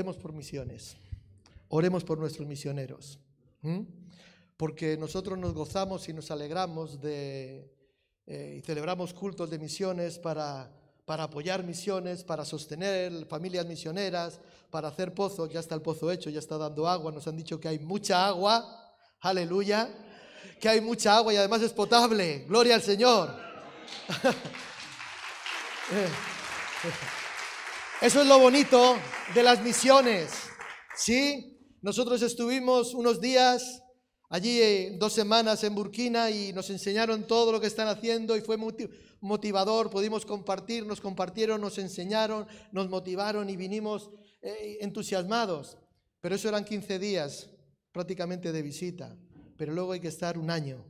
oremos por misiones, oremos por nuestros misioneros, porque nosotros nos gozamos y nos alegramos de, eh, y celebramos cultos de misiones para, para apoyar misiones, para sostener familias misioneras, para hacer pozos, ya está el pozo hecho, ya está dando agua, nos han dicho que hay mucha agua, aleluya, que hay mucha agua y además es potable, gloria al Señor. Eso es lo bonito de las misiones, ¿sí? Nosotros estuvimos unos días allí, eh, dos semanas en Burkina y nos enseñaron todo lo que están haciendo y fue motivador, pudimos compartir, nos compartieron, nos enseñaron, nos motivaron y vinimos eh, entusiasmados. Pero eso eran 15 días prácticamente de visita, pero luego hay que estar un año,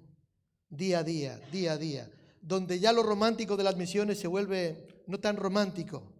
día a día, día a día, donde ya lo romántico de las misiones se vuelve no tan romántico,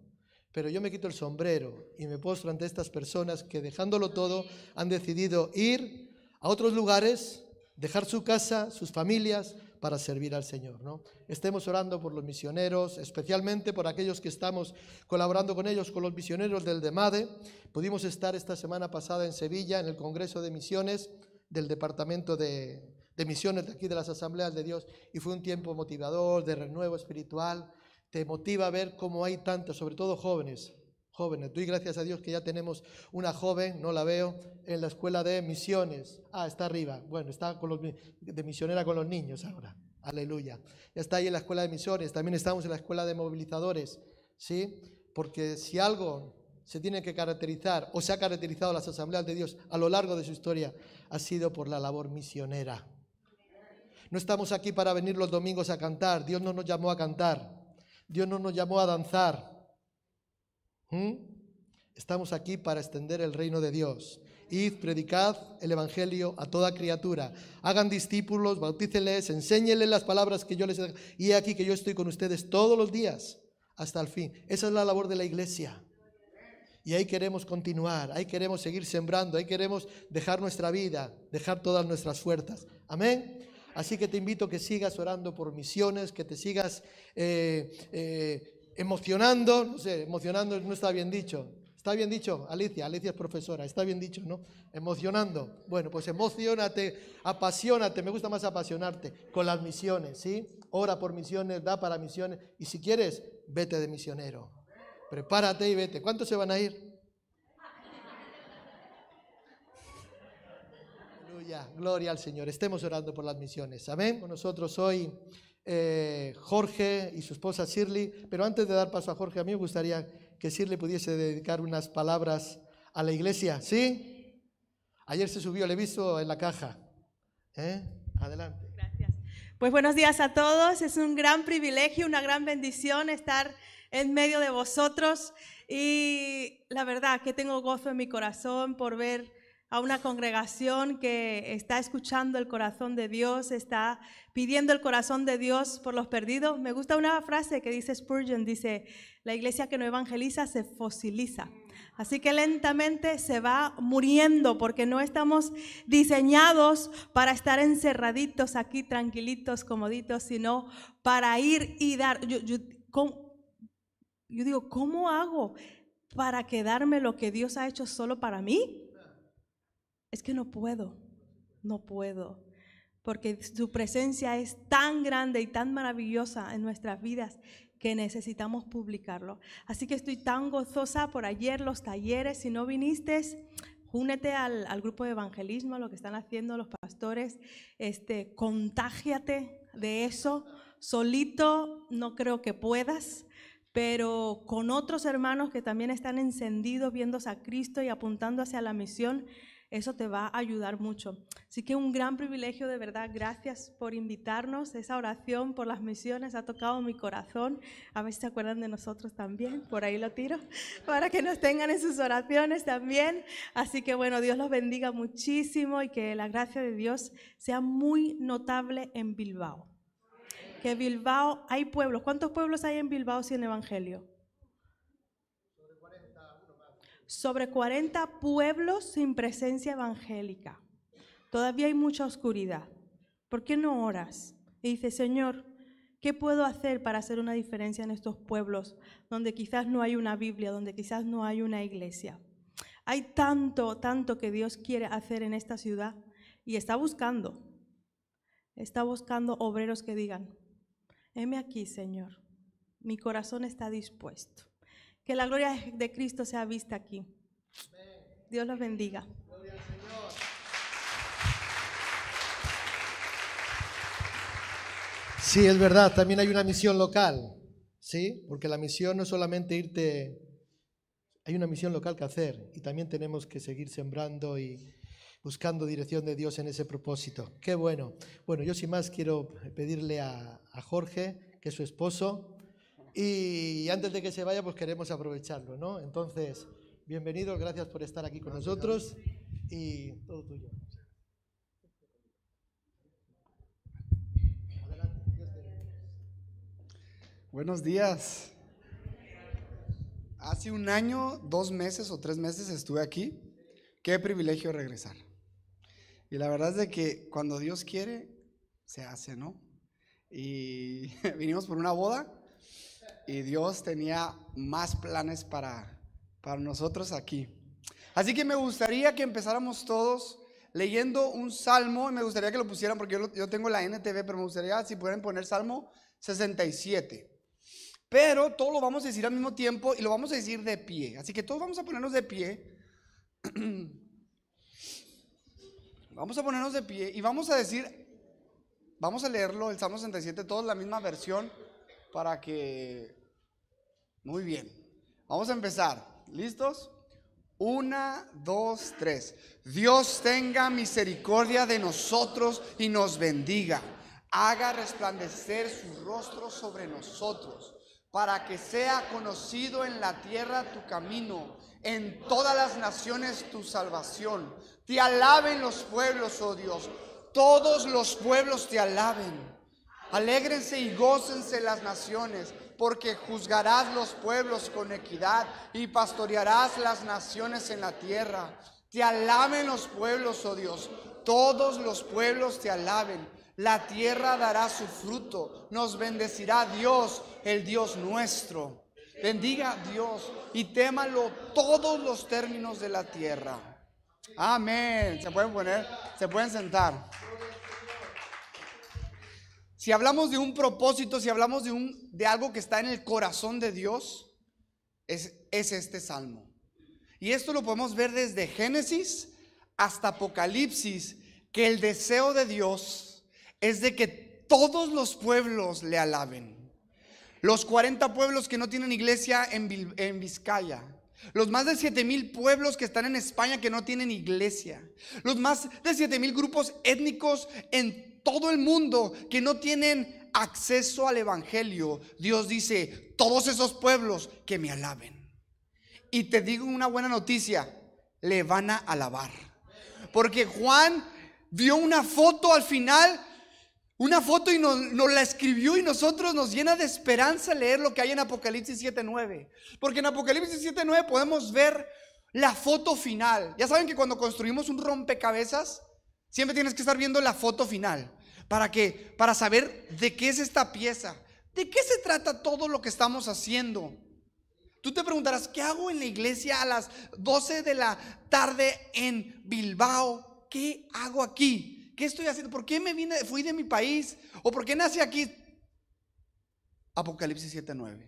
pero yo me quito el sombrero y me postro ante estas personas que dejándolo todo han decidido ir a otros lugares, dejar su casa, sus familias, para servir al Señor. ¿no? Estemos orando por los misioneros, especialmente por aquellos que estamos colaborando con ellos, con los misioneros del DEMADE. Pudimos estar esta semana pasada en Sevilla, en el Congreso de Misiones del Departamento de, de Misiones de aquí de las Asambleas de Dios, y fue un tiempo motivador, de renuevo espiritual te motiva a ver cómo hay tantos, sobre todo jóvenes, jóvenes. Doy gracias a Dios que ya tenemos una joven, no la veo, en la escuela de misiones. Ah, está arriba. Bueno, está con los, de misionera con los niños ahora. Aleluya. Ya está ahí en la escuela de misiones. También estamos en la escuela de movilizadores. ¿Sí? Porque si algo se tiene que caracterizar o se ha caracterizado las asambleas de Dios a lo largo de su historia, ha sido por la labor misionera. No estamos aquí para venir los domingos a cantar. Dios no nos llamó a cantar. Dios no nos llamó a danzar. ¿Mm? Estamos aquí para extender el reino de Dios. Id, predicad el Evangelio a toda criatura. Hagan discípulos, bautícenles, enséñenles las palabras que yo les he Y he aquí que yo estoy con ustedes todos los días hasta el fin. Esa es la labor de la iglesia. Y ahí queremos continuar, ahí queremos seguir sembrando, ahí queremos dejar nuestra vida, dejar todas nuestras fuerzas. Amén. Así que te invito a que sigas orando por misiones, que te sigas eh, eh, emocionando, no sé, emocionando no está bien dicho. ¿Está bien dicho? Alicia, Alicia es profesora, está bien dicho, ¿no? Emocionando. Bueno, pues emocionate, apasionate, me gusta más apasionarte con las misiones, ¿sí? Ora por misiones, da para misiones y si quieres, vete de misionero. Prepárate y vete. ¿Cuántos se van a ir? Gloria al Señor. Estemos orando por las misiones. Amén. Con nosotros hoy eh, Jorge y su esposa Shirley. Pero antes de dar paso a Jorge, a mí me gustaría que Shirley pudiese dedicar unas palabras a la iglesia. ¿Sí? Ayer se subió, le he visto en la caja. ¿Eh? Adelante. Gracias. Pues buenos días a todos. Es un gran privilegio, una gran bendición estar en medio de vosotros. Y la verdad que tengo gozo en mi corazón por ver a una congregación que está escuchando el corazón de Dios, está pidiendo el corazón de Dios por los perdidos. Me gusta una frase que dice Spurgeon, dice, la iglesia que no evangeliza se fosiliza. Así que lentamente se va muriendo porque no estamos diseñados para estar encerraditos aquí, tranquilitos, comoditos, sino para ir y dar. Yo, yo digo, ¿cómo hago para quedarme lo que Dios ha hecho solo para mí? Es que no puedo, no puedo, porque su presencia es tan grande y tan maravillosa en nuestras vidas que necesitamos publicarlo. Así que estoy tan gozosa por ayer los talleres. Si no viniste, únete al, grupo de evangelismo, lo que están haciendo los pastores. Este, contágiate de eso. Solito no creo que puedas, pero con otros hermanos que también están encendidos, viendo a Cristo y apuntando hacia la misión, eso te va a ayudar mucho. Así que un gran privilegio, de verdad. Gracias por invitarnos. Esa oración por las misiones ha tocado mi corazón. A ver si se acuerdan de nosotros también. Por ahí lo tiro. Para que nos tengan en sus oraciones también. Así que bueno, Dios los bendiga muchísimo y que la gracia de Dios sea muy notable en Bilbao. Que Bilbao, hay pueblos. ¿Cuántos pueblos hay en Bilbao sin evangelio? Sobre 40 pueblos sin presencia evangélica. Todavía hay mucha oscuridad. ¿Por qué no oras? Y dice, Señor, ¿qué puedo hacer para hacer una diferencia en estos pueblos donde quizás no hay una Biblia, donde quizás no hay una iglesia? Hay tanto, tanto que Dios quiere hacer en esta ciudad y está buscando, está buscando obreros que digan, heme aquí, Señor, mi corazón está dispuesto. Que la gloria de Cristo sea vista aquí. Dios los bendiga. Sí, es verdad, también hay una misión local, ¿sí? Porque la misión no es solamente irte, hay una misión local que hacer y también tenemos que seguir sembrando y buscando dirección de Dios en ese propósito. Qué bueno. Bueno, yo sin más quiero pedirle a, a Jorge, que es su esposo, y antes de que se vaya, pues queremos aprovecharlo, ¿no? Entonces, bienvenidos, gracias por estar aquí con nosotros y todo tuyo. Buenos días. Hace un año, dos meses o tres meses estuve aquí. Qué privilegio regresar. Y la verdad es de que cuando Dios quiere, se hace, ¿no? Y vinimos por una boda y Dios tenía más planes para, para nosotros aquí. Así que me gustaría que empezáramos todos leyendo un salmo, y me gustaría que lo pusieran porque yo, yo tengo la NTV, pero me gustaría si pueden poner Salmo 67. Pero todo lo vamos a decir al mismo tiempo y lo vamos a decir de pie. Así que todos vamos a ponernos de pie. Vamos a ponernos de pie y vamos a decir, vamos a leerlo, el Salmo 67, todos la misma versión para que... Muy bien. Vamos a empezar. ¿Listos? Una, dos, tres. Dios tenga misericordia de nosotros y nos bendiga. Haga resplandecer su rostro sobre nosotros, para que sea conocido en la tierra tu camino, en todas las naciones tu salvación. Te alaben los pueblos, oh Dios. Todos los pueblos te alaben. Alégrense y gócense las naciones, porque juzgarás los pueblos con equidad y pastorearás las naciones en la tierra. Te alaben los pueblos, oh Dios. Todos los pueblos te alaben. La tierra dará su fruto. Nos bendecirá Dios, el Dios nuestro. Bendiga a Dios y témalo todos los términos de la tierra. Amén. Se pueden poner, se pueden sentar. Si hablamos de un propósito, si hablamos de, un, de algo que está en el corazón de Dios, es, es este salmo. Y esto lo podemos ver desde Génesis hasta Apocalipsis, que el deseo de Dios es de que todos los pueblos le alaben. Los 40 pueblos que no tienen iglesia en, en Vizcaya. Los más de 7 mil pueblos que están en España que no tienen iglesia. Los más de 7 mil grupos étnicos en todo el mundo que no tienen acceso al Evangelio. Dios dice, todos esos pueblos que me alaben. Y te digo una buena noticia, le van a alabar. Porque Juan vio una foto al final, una foto y nos, nos la escribió y nosotros nos llena de esperanza leer lo que hay en Apocalipsis 7.9. Porque en Apocalipsis 7.9 podemos ver la foto final. Ya saben que cuando construimos un rompecabezas, siempre tienes que estar viendo la foto final. ¿Para qué? Para saber de qué es esta pieza. ¿De qué se trata todo lo que estamos haciendo? Tú te preguntarás, ¿qué hago en la iglesia a las 12 de la tarde en Bilbao? ¿Qué hago aquí? ¿Qué estoy haciendo? ¿Por qué me vine, fui de mi país? ¿O por qué nací aquí? Apocalipsis 7:9.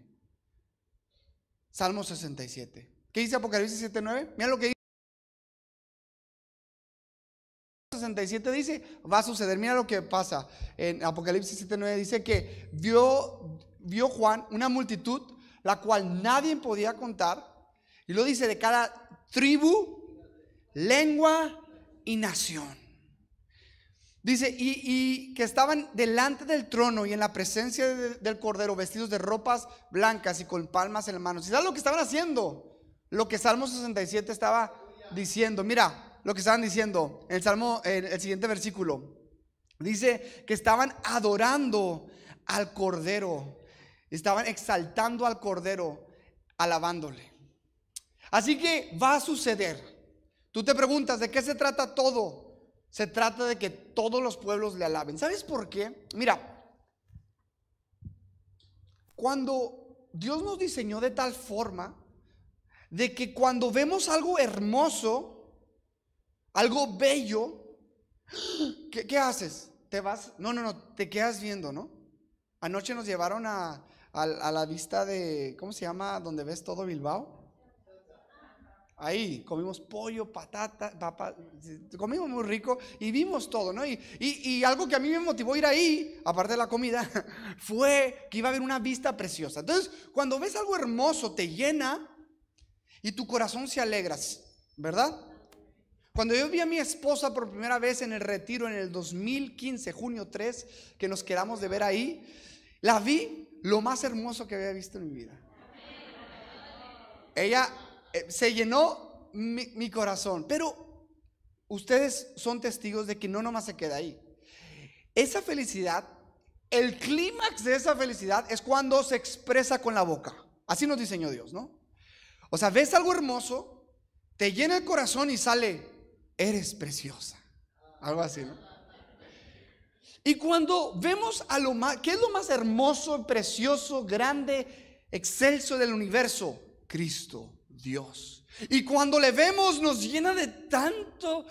Salmo 67. ¿Qué dice Apocalipsis 7:9? Mira lo que dice. 67 dice, va a suceder. Mira lo que pasa. En Apocalipsis 7:9 dice que vio, vio Juan una multitud la cual nadie podía contar. Y lo dice de cada tribu, lengua y nación. Dice, y, y que estaban delante del trono y en la presencia de- del Cordero, vestidos de ropas blancas y con palmas en las manos. ¿Y sabes lo que estaban haciendo? Lo que Salmo 67 estaba diciendo. Mira, lo que estaban diciendo en el Salmo, en el siguiente versículo. Dice que estaban adorando al Cordero. Estaban exaltando al Cordero, alabándole. Así que va a suceder. Tú te preguntas, ¿de qué se trata todo? Se trata de que todos los pueblos le alaben. ¿Sabes por qué? Mira, cuando Dios nos diseñó de tal forma de que cuando vemos algo hermoso, algo bello, ¿qué, haces? ¿Te vas? No, no, no, te quedas viendo, ¿no? Anoche nos llevaron a, a- la vista de, ¿cómo se llama? Donde ves todo Bilbao. Ahí comimos pollo, patata, papa, comimos muy rico y vimos todo, ¿no? Y, y- algo que a mí me motivó ir ahí, aparte de la comida, fue que iba a haber una vista preciosa. Entonces, cuando ves algo hermoso, te llena y tu corazón se alegra, ¿verdad? Cuando yo vi a mi esposa por primera vez en el retiro en el 2015, junio 3, que nos quedamos de ver ahí, la vi lo más hermoso que había visto en mi vida. Ella eh, se llenó mi, mi corazón, pero ustedes son testigos de que no nomás se queda ahí. Esa felicidad, el clímax de esa felicidad es cuando se expresa con la boca. Así nos diseñó Dios, ¿no? O sea, ves algo hermoso, te llena el corazón y sale, eres preciosa. Algo así, ¿no? Y cuando vemos a lo más, ¿qué es lo más hermoso, precioso, grande, excelso del universo? Cristo, Dios. Y cuando le vemos nos llena de tanto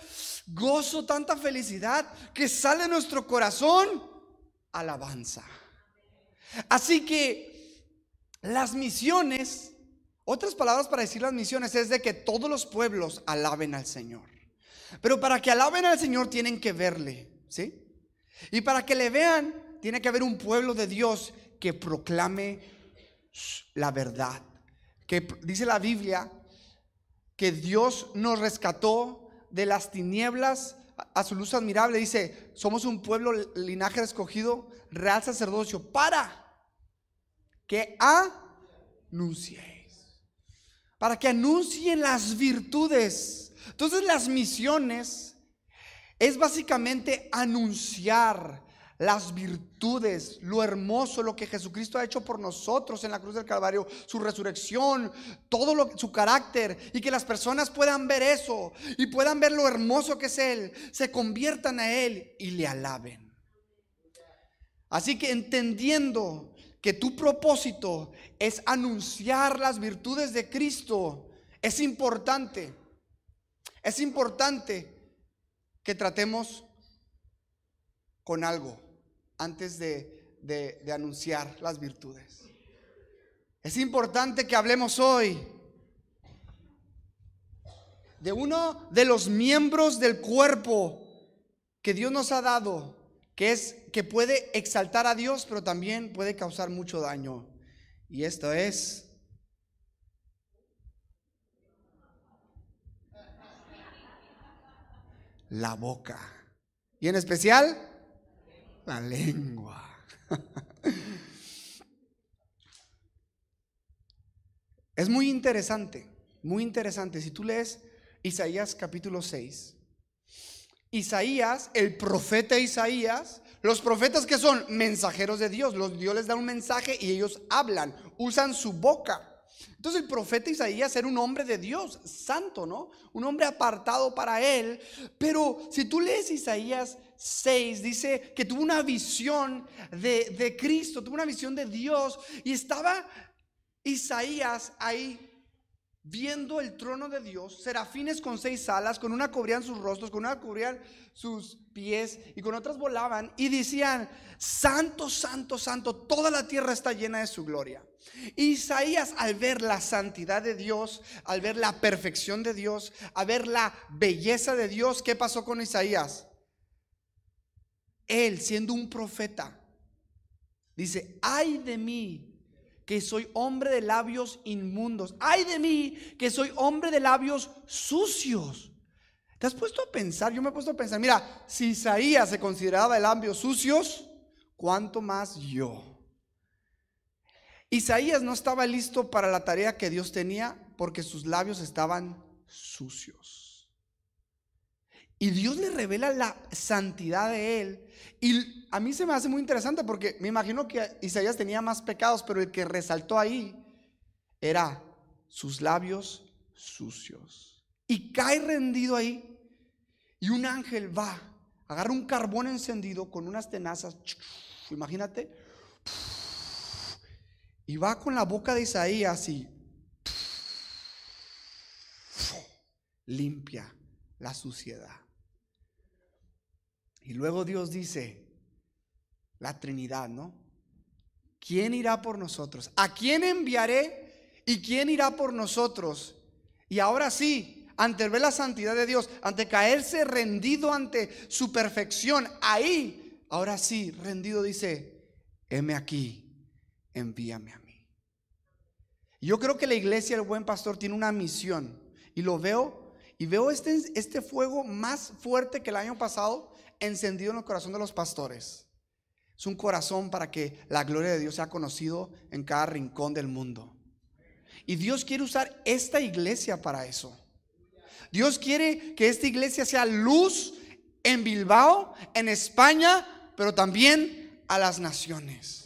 gozo, tanta felicidad, que sale de nuestro corazón alabanza. Así que las misiones, otras palabras para decir las misiones es de que todos los pueblos alaben al Señor. Pero para que alaben al Señor tienen que verle, ¿sí? Y para que le vean, tiene que haber un pueblo de Dios que proclame la verdad. Que dice la Biblia que Dios nos rescató de las tinieblas a su luz admirable. Dice, somos un pueblo, linaje escogido, real sacerdocio, para que anunciéis. Para que anuncien las virtudes. Entonces las misiones es básicamente anunciar las virtudes, lo hermoso, lo que Jesucristo ha hecho por nosotros en la cruz del Calvario, su resurrección, todo lo, su carácter, y que las personas puedan ver eso y puedan ver lo hermoso que es Él, se conviertan a Él y le alaben. Así que entendiendo que tu propósito es anunciar las virtudes de Cristo, es importante, es importante que tratemos con algo antes de, de, anunciar las virtudes. Es importante que hablemos hoy de uno de los miembros del cuerpo que Dios nos ha dado, que es que puede exaltar a Dios, pero también puede causar mucho daño. Y esto es la boca. Y en especial, la lengua. Es muy interesante, muy interesante. Si tú lees Isaías capítulo 6, Isaías, el profeta Isaías, los profetas que son mensajeros de Dios, los Dios les da un mensaje y ellos hablan, usan su boca. Entonces el profeta Isaías era un hombre de Dios, santo, ¿no? Un hombre apartado para él. Pero si tú lees Isaías 6, dice que tuvo una visión de, de Cristo, tuvo una visión de Dios y estaba Isaías ahí viendo el trono de Dios, serafines con seis alas, con una cubrían sus rostros, con una cubrían sus pies y con otras volaban y decían, santo, santo, santo, toda la tierra está llena de su gloria. Isaías al ver la santidad de Dios, al ver la perfección de Dios, al ver la belleza de Dios, ¿qué pasó con Isaías? Él siendo un profeta, dice, ay de mí que soy hombre de labios inmundos. Ay de mí que soy hombre de labios sucios. ¿Te has puesto a pensar? Yo me he puesto a pensar, mira, si Isaías se consideraba de labios sucios, ¿cuánto más yo? Isaías no estaba listo para la tarea que Dios tenía porque sus labios estaban sucios. Y Dios le revela la santidad de él. Y a mí se me hace muy interesante porque me imagino que Isaías tenía más pecados, pero el que resaltó ahí era sus labios sucios. Y cae rendido ahí. Y un ángel va, agarra un carbón encendido con unas tenazas. Imagínate. Y va con la boca de Isaías y limpia la suciedad. Y luego Dios dice, la Trinidad, ¿no? ¿Quién irá por nosotros? ¿A quién enviaré? ¿Y quién irá por nosotros? Y ahora sí, ante ver la santidad de Dios, ante caerse rendido ante su perfección, ahí, ahora sí, rendido dice, heme aquí, envíame a mí. Yo creo que la iglesia, el buen pastor, tiene una misión y lo veo y veo este, este fuego más fuerte que el año pasado encendido en el corazón de los pastores. Es un corazón para que la gloria de Dios sea conocido en cada rincón del mundo. Y Dios quiere usar esta iglesia para eso. Dios quiere que esta iglesia sea luz en Bilbao, en España, pero también a las naciones.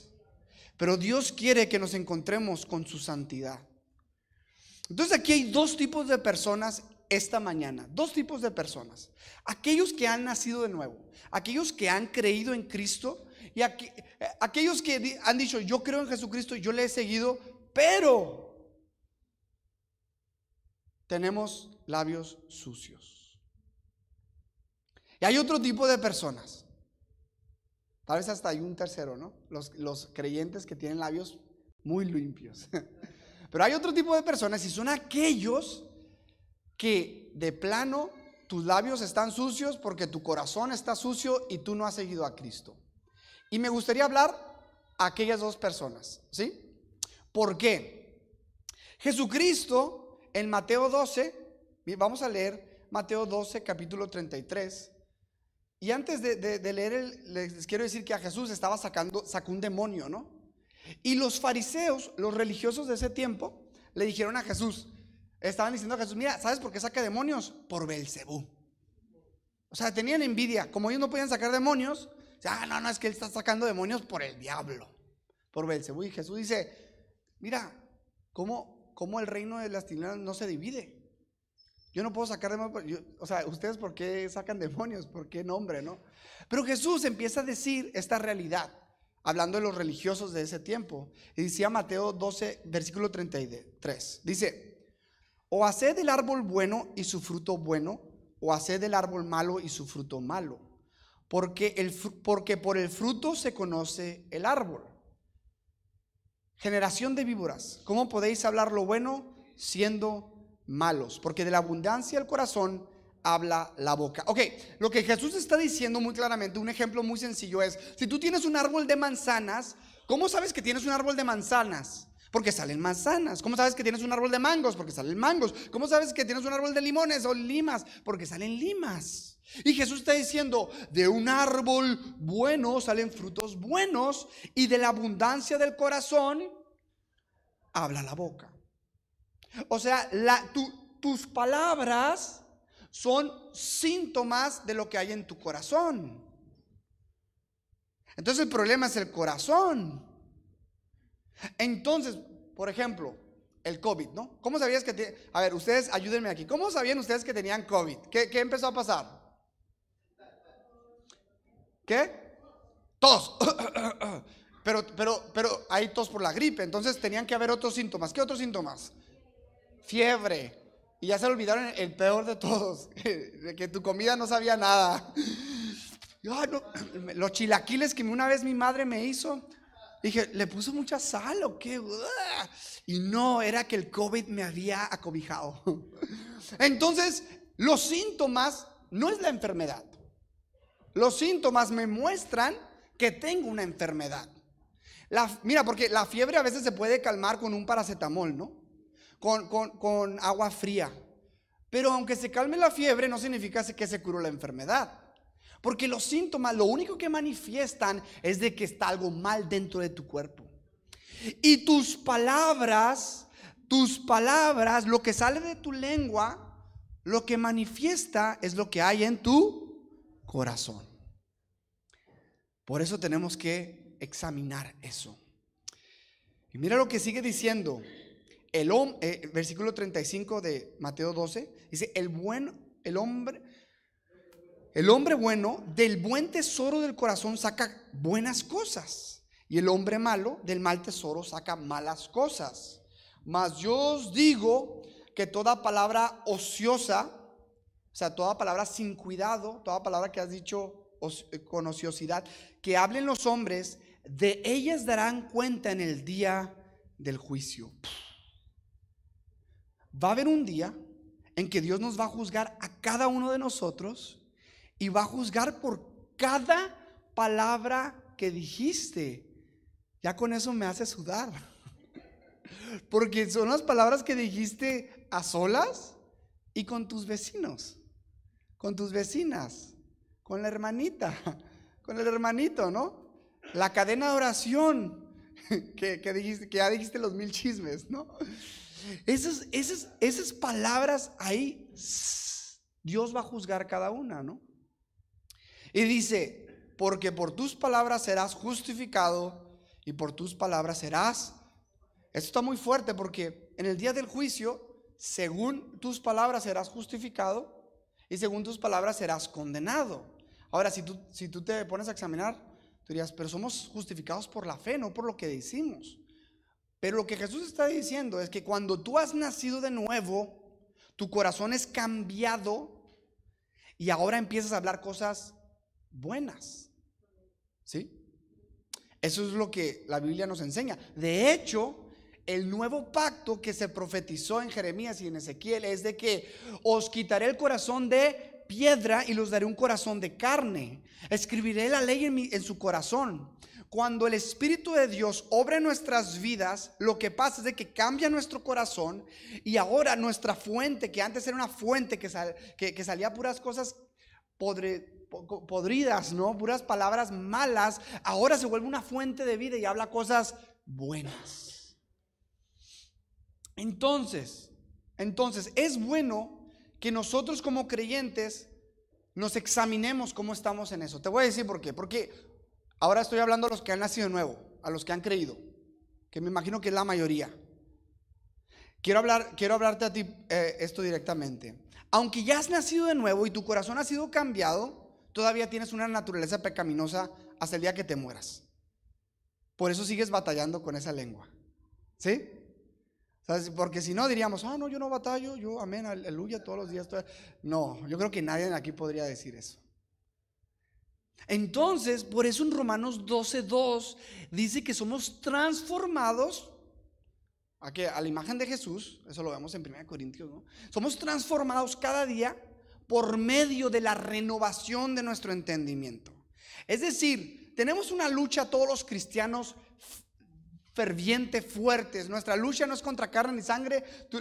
Pero Dios quiere que nos encontremos con su santidad. Entonces aquí hay dos tipos de personas esta mañana. Dos tipos de personas. Aquellos que han nacido de nuevo, aquellos que han creído en Cristo y aquellos que han dicho, yo creo en Jesucristo, yo le he seguido, pero tenemos labios sucios. Y hay otro tipo de personas. Tal vez hasta hay un tercero, ¿no? Los, los creyentes que tienen labios muy limpios. Pero hay otro tipo de personas y son aquellos que de plano tus labios están sucios porque tu corazón está sucio y tú no has seguido a Cristo. Y me gustaría hablar a aquellas dos personas, ¿sí? ¿Por qué? Jesucristo en Mateo 12, vamos a leer Mateo 12, capítulo 33. Y antes de, leer, les quiero decir que a Jesús estaba sacando, sacó un demonio, ¿no? Y los fariseos, los religiosos de ese tiempo, le dijeron a Jesús, Estaban diciendo a Jesús, mira, ¿sabes por qué saca demonios? Por Belcebú. O sea, tenían envidia. Como ellos no podían sacar demonios, ah, no, no, es que él está sacando demonios por el diablo, por Belcebú. Y Jesús dice, mira, ¿cómo, cómo el reino de las tinieblas no se divide? Yo no puedo sacar demonios. o sea, ¿ustedes por qué sacan demonios? ¿Por qué nombre, no? Pero Jesús empieza a decir esta realidad, hablando de los religiosos de ese tiempo. Y decía Mateo 12, versículo 33. Dice, o haced del árbol bueno y su fruto bueno, o haced del árbol malo y su fruto malo. Porque, el, porque por el fruto se conoce el árbol. Generación de víboras, ¿cómo podéis hablar lo bueno siendo malos? Porque de la abundancia del corazón habla la boca. Ok, lo que Jesús está diciendo muy claramente, un ejemplo muy sencillo es, si tú tienes un árbol de manzanas, ¿cómo sabes que tienes un árbol de manzanas? Porque salen manzanas. ¿Cómo sabes que tienes un árbol de mangos? Porque salen mangos. ¿Cómo sabes que tienes un árbol de limones o limas? Porque salen limas. Y Jesús está diciendo, de un árbol bueno salen frutos buenos y de la abundancia del corazón habla la boca. O sea, tus palabras son síntomas de lo que hay en tu corazón. Entonces el problema es el corazón. Entonces, por ejemplo, el COVID, ¿no? ¿Cómo sabías que... A ver, ustedes ayúdenme aquí. ¿Cómo sabían ustedes que tenían COVID? ¿Qué, empezó a pasar? ¿Qué? Tos. Pero, pero, pero hay tos por la gripe, entonces tenían que haber otros síntomas. ¿Qué otros síntomas? Fiebre. Y ya se olvidaron el peor de todos, de que tu comida no sabía nada. los chilaquiles que una vez mi madre me hizo, Dije, ¿le puso mucha sal o qué? Y no, era que el COVID me había acobijado. Entonces, los síntomas no es la enfermedad. Los síntomas me muestran que tengo una enfermedad. mira, porque la fiebre a veces se puede calmar con un paracetamol, ¿no? Con, con agua fría. Pero aunque se calme la fiebre, no significa que se curó la enfermedad. Porque los síntomas lo único que manifiestan es de que está algo mal dentro de tu cuerpo. Y tus palabras, tus palabras, lo que sale de tu lengua, lo que manifiesta es lo que hay en tu corazón. Por eso tenemos que examinar eso. Y mira lo que sigue diciendo. El eh, versículo 35 de Mateo 12 dice, el buen el hombre el hombre bueno del buen tesoro del corazón saca buenas cosas. Y el hombre malo del mal tesoro saca malas cosas. Mas yo os digo que toda palabra ociosa sea, toda palabra sin cuidado, toda palabra que has dicho eh, con ociosidad, que hablen los hombres, de ellas darán cuenta en el día del juicio. Va a haber un día en que Dios nos va a juzgar a cada uno de nosotros y va a juzgar por cada palabra que dijiste. Ya con eso me hace sudar. Porque son las palabras que dijiste a solas y con tus vecinos, con tus vecinas, con la hermanita, con el hermanito, ¿no? La cadena de oración que, dijiste, que ya dijiste los mil chismes, ¿no? Esas, esas, esas palabras ahí, Dios va a juzgar cada una, ¿no? Y dice, porque por tus palabras serás justificado y por tus palabras serás. Esto está muy fuerte porque en el día del juicio, según tus palabras serás justificado y según tus palabras serás condenado. Ahora, si tú, si tú te pones a examinar, tú dirías, pero somos justificados por la fe, no por lo que decimos. Pero lo que Jesús está diciendo es que cuando tú has nacido de nuevo, tu corazón es cambiado y ahora empiezas a hablar cosas buenas. ¿Sí? Eso es lo que la Biblia nos enseña. De hecho, el nuevo pacto que se profetizó en Jeremías y en Ezequiel es de que os quitaré el corazón de piedra y los daré un corazón de carne. Escribiré la ley en, en su corazón cuando el Espíritu de Dios obra en nuestras vidas, lo que pasa es de que cambia nuestro corazón y ahora nuestra fuente, que antes era una fuente que, salía puras cosas podridas, ¿no? Puras palabras malas, ahora se vuelve una fuente de vida y habla cosas buenas. Entonces, entonces es bueno que nosotros como creyentes nos examinemos cómo estamos en eso. Te voy a decir por qué. Porque Ahora estoy hablando a los que han nacido de nuevo, a los que han creído, que me imagino que es la mayoría. Quiero, hablar, quiero hablarte a ti eh, esto directamente. Aunque ya has nacido de nuevo y tu corazón ha sido cambiado, todavía tienes una naturaleza pecaminosa hasta el día que te mueras. Por eso sigues batallando con esa lengua. ¿Sí? Porque si no diríamos, ah, no, yo no batallo, yo, amén, aleluya, todos los días. No, yo creo que nadie aquí podría decir eso. Entonces, por eso en Romanos 12:2 dice que somos transformados a, a la imagen de Jesús, eso lo vemos en 1 Corintios. Somos transformados cada día por medio de la renovación de nuestro entendimiento. Es decir, tenemos una lucha todos los cristianos ferviente, fuertes. Nuestra lucha no es contra carne ni sangre, tu,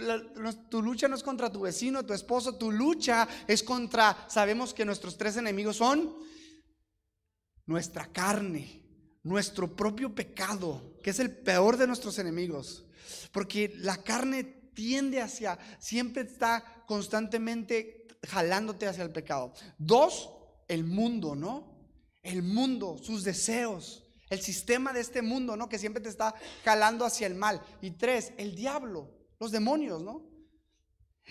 tu, lucha no es contra tu vecino, tu esposo, tu lucha es contra, sabemos que nuestros tres enemigos son nuestra carne, nuestro propio pecado, que es el peor de nuestros enemigos. Porque la carne tiende hacia, siempre está constantemente jalándote hacia el pecado. Dos, el mundo, ¿no? El mundo, sus deseos, el sistema de este mundo, ¿no? Que siempre te está jalando hacia el mal. Y tres, el diablo, los demonios, ¿no?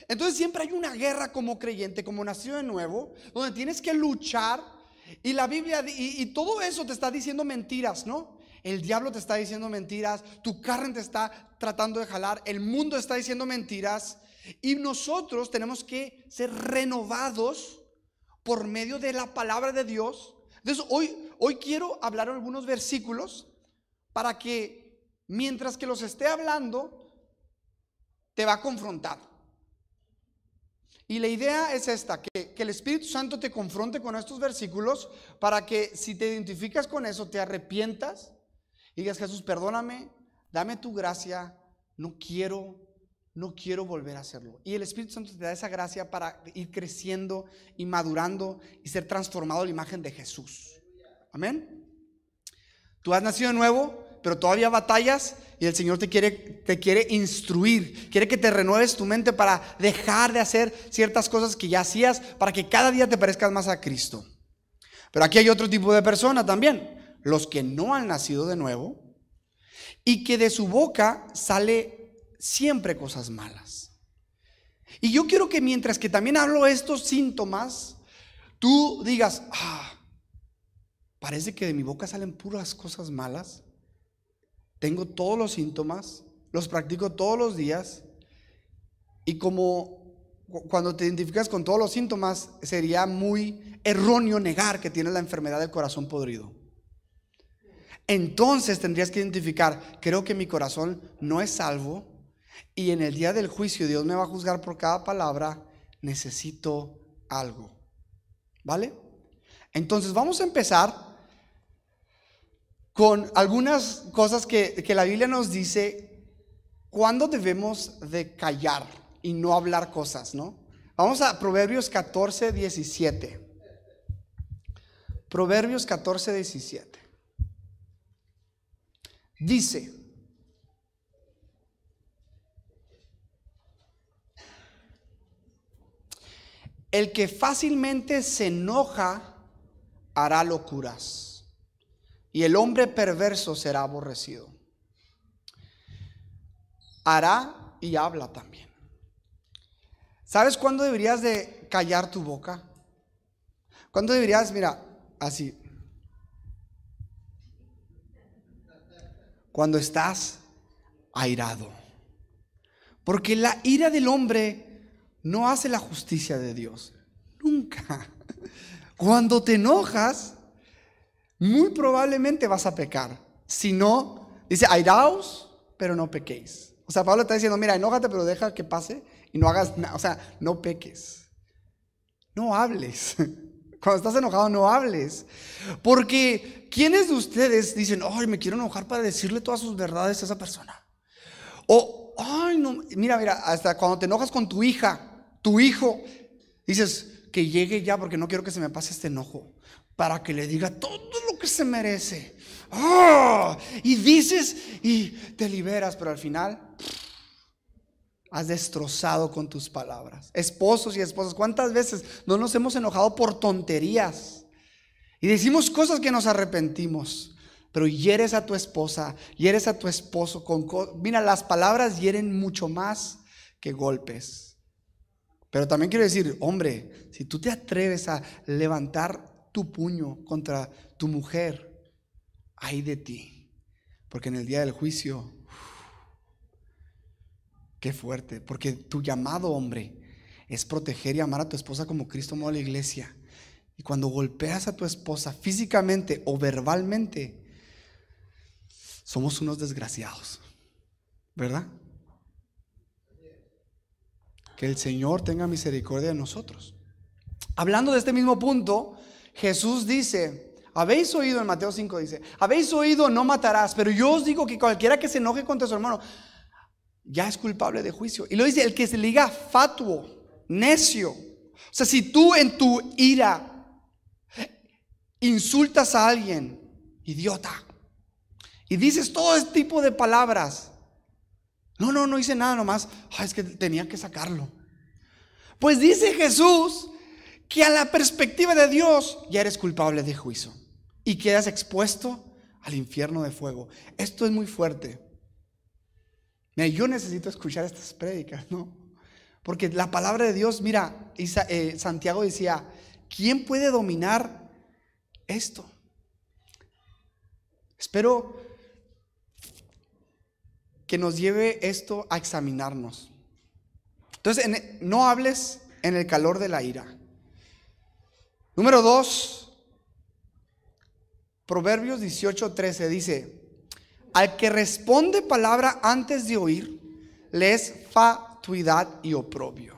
Entonces siempre hay una guerra como creyente, como nacido de nuevo, donde tienes que luchar y la Biblia, y, todo eso te está diciendo mentiras, ¿no? El diablo te está diciendo mentiras, tu carne te está tratando de jalar, el mundo está diciendo mentiras. Y nosotros tenemos que ser renovados por medio de la palabra de Dios. Entonces, hoy, hoy quiero hablar algunos versículos para que mientras que los esté hablando, te va a confrontar. Y la idea es esta, que, el Espíritu Santo te confronte con estos versículos para que si te identificas con eso, te arrepientas y digas, Jesús, perdóname, dame tu gracia, no quiero, no quiero volver a hacerlo. Y el Espíritu Santo te da esa gracia para ir creciendo y madurando y ser transformado a la imagen de Jesús. Amén. Tú has nacido de nuevo, pero todavía batallas y el Señor te quiere, te quiere instruir, quiere que te renueves tu mente para dejar de hacer ciertas cosas que ya hacías, para que cada día te parezcas más a Cristo. Pero aquí hay otro tipo de persona también, los que no han nacido de nuevo y que de su boca sale siempre cosas malas. Y yo quiero que mientras que también hablo estos síntomas, tú digas, ah, parece que de mi boca salen puras cosas malas. Tengo todos los síntomas, los practico todos los días y como cu- cuando te identificas con todos los síntomas, sería muy erróneo negar que tienes la enfermedad del corazón podrido. Entonces tendrías que identificar, creo que mi corazón no es salvo y en el día del juicio Dios me va a juzgar por cada palabra, necesito algo. ¿Vale? Entonces vamos a empezar con algunas cosas que, que la Biblia nos dice cuándo debemos de callar y no hablar cosas, ¿no? Vamos a Proverbios 14, 17. Proverbios 14, 17. Dice, el que fácilmente se enoja hará locuras, y el hombre perverso será aborrecido. Hará y habla también. ¿Sabes cuándo deberías de callar tu boca? ¿Cuándo deberías, mira, así? Cuando estás airado. Porque la ira del hombre no hace la justicia de Dios. Nunca. Cuando te enojas, muy probablemente vas a pecar. Si no, dice, airaos, pero no pequéis. O sea, Pablo está diciendo, mira, enójate, pero deja que pase y no hagas nada. O sea, no peques. No hables. Cuando estás enojado, no hables. Porque, ¿quiénes de ustedes dicen, ay, me quiero enojar para decirle todas sus verdades a esa persona? O, ay, no, mira, mira, hasta cuando te enojas con tu hija, tu hijo, dices, que llegue ya porque no quiero que se me pase este enojo. Para que le diga todo lo que se merece. ¡Ah! Y dices y te liberas, pero al final has destrozado con tus palabras. Esposos y esposas, ¿cuántas veces no nos hemos enojado por tonterías? Y decimos cosas que nos arrepentimos. Pero hieres a tu esposa, hieres a tu esposo con... co- Mira, las palabras hieren mucho más que golpes. Pero también quiero decir, hombre, si tú te atreves a levantar tu puño contra tu mujer, ay de ti. Porque en el día del juicio, qué fuerte. Porque tu llamado, hombre, es proteger y amar a tu esposa como Cristo amó a la iglesia. Y cuando golpeas a tu esposa físicamente o verbalmente, somos unos desgraciados. ¿Verdad? Que el Señor tenga misericordia de nosotros. Hablando de este mismo punto, Jesús dice, habéis oído en Mateo 5, dice, habéis oído no matarás, pero yo os digo que cualquiera que se enoje contra su hermano ya es culpable de juicio. Y lo dice, el que se le diga fatuo, necio. O sea, si tú en tu ira insultas a alguien, idiota, y dices todo este tipo de palabras, no, no, no hice nada nomás, "Ay, es que tenía que sacarlo. Pues dice Jesús que a la perspectiva de Dios ya eres culpable de juicio y quedas expuesto al infierno de fuego. Esto es muy fuerte. Yo necesito escuchar estas prédicas, ¿no? Porque la palabra de Dios, mira, eh, Santiago decía, ¿quién puede dominar esto? Espero que nos lleve esto a examinarnos. Entonces, en- no hables en el calor de la ira. Número dos, Proverbios 18, 13 dice, al que responde palabra antes de oír, le es fatuidad y oprobio.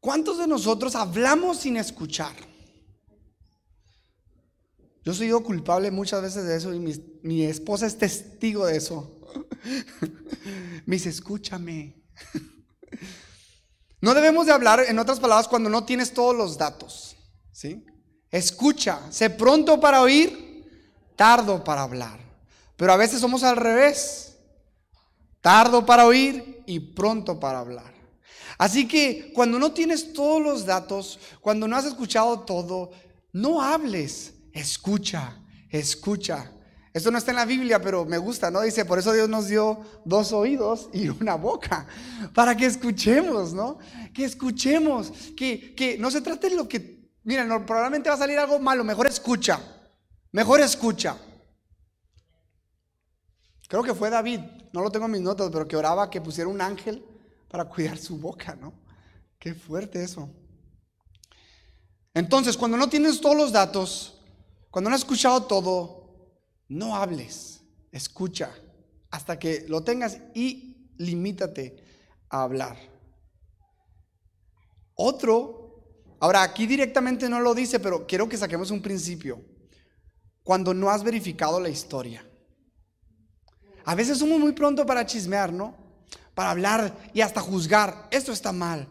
¿Cuántos de nosotros hablamos sin escuchar? Yo soy yo culpable muchas veces de eso y mi, mi esposa es testigo de eso. Me dice, escúchame. No debemos de hablar, en otras palabras, cuando no tienes todos los datos. ¿sí? Escucha, sé pronto para oír, tardo para hablar. Pero a veces somos al revés. Tardo para oír y pronto para hablar. Así que cuando no tienes todos los datos, cuando no has escuchado todo, no hables, escucha, escucha. Esto no está en la Biblia, pero me gusta, ¿no? Dice, por eso Dios nos dio dos oídos y una boca, para que escuchemos, ¿no? Que escuchemos, que, que no se trate de lo que, mira, probablemente va a salir algo malo, mejor escucha, mejor escucha. Creo que fue David, no lo tengo en mis notas, pero que oraba que pusiera un ángel para cuidar su boca, ¿no? Qué fuerte eso. Entonces, cuando no tienes todos los datos, cuando no has escuchado todo, no hables, escucha hasta que lo tengas y limítate a hablar. Otro, ahora aquí directamente no lo dice, pero quiero que saquemos un principio. Cuando no has verificado la historia. A veces somos muy pronto para chismear, ¿no? Para hablar y hasta juzgar. Esto está mal.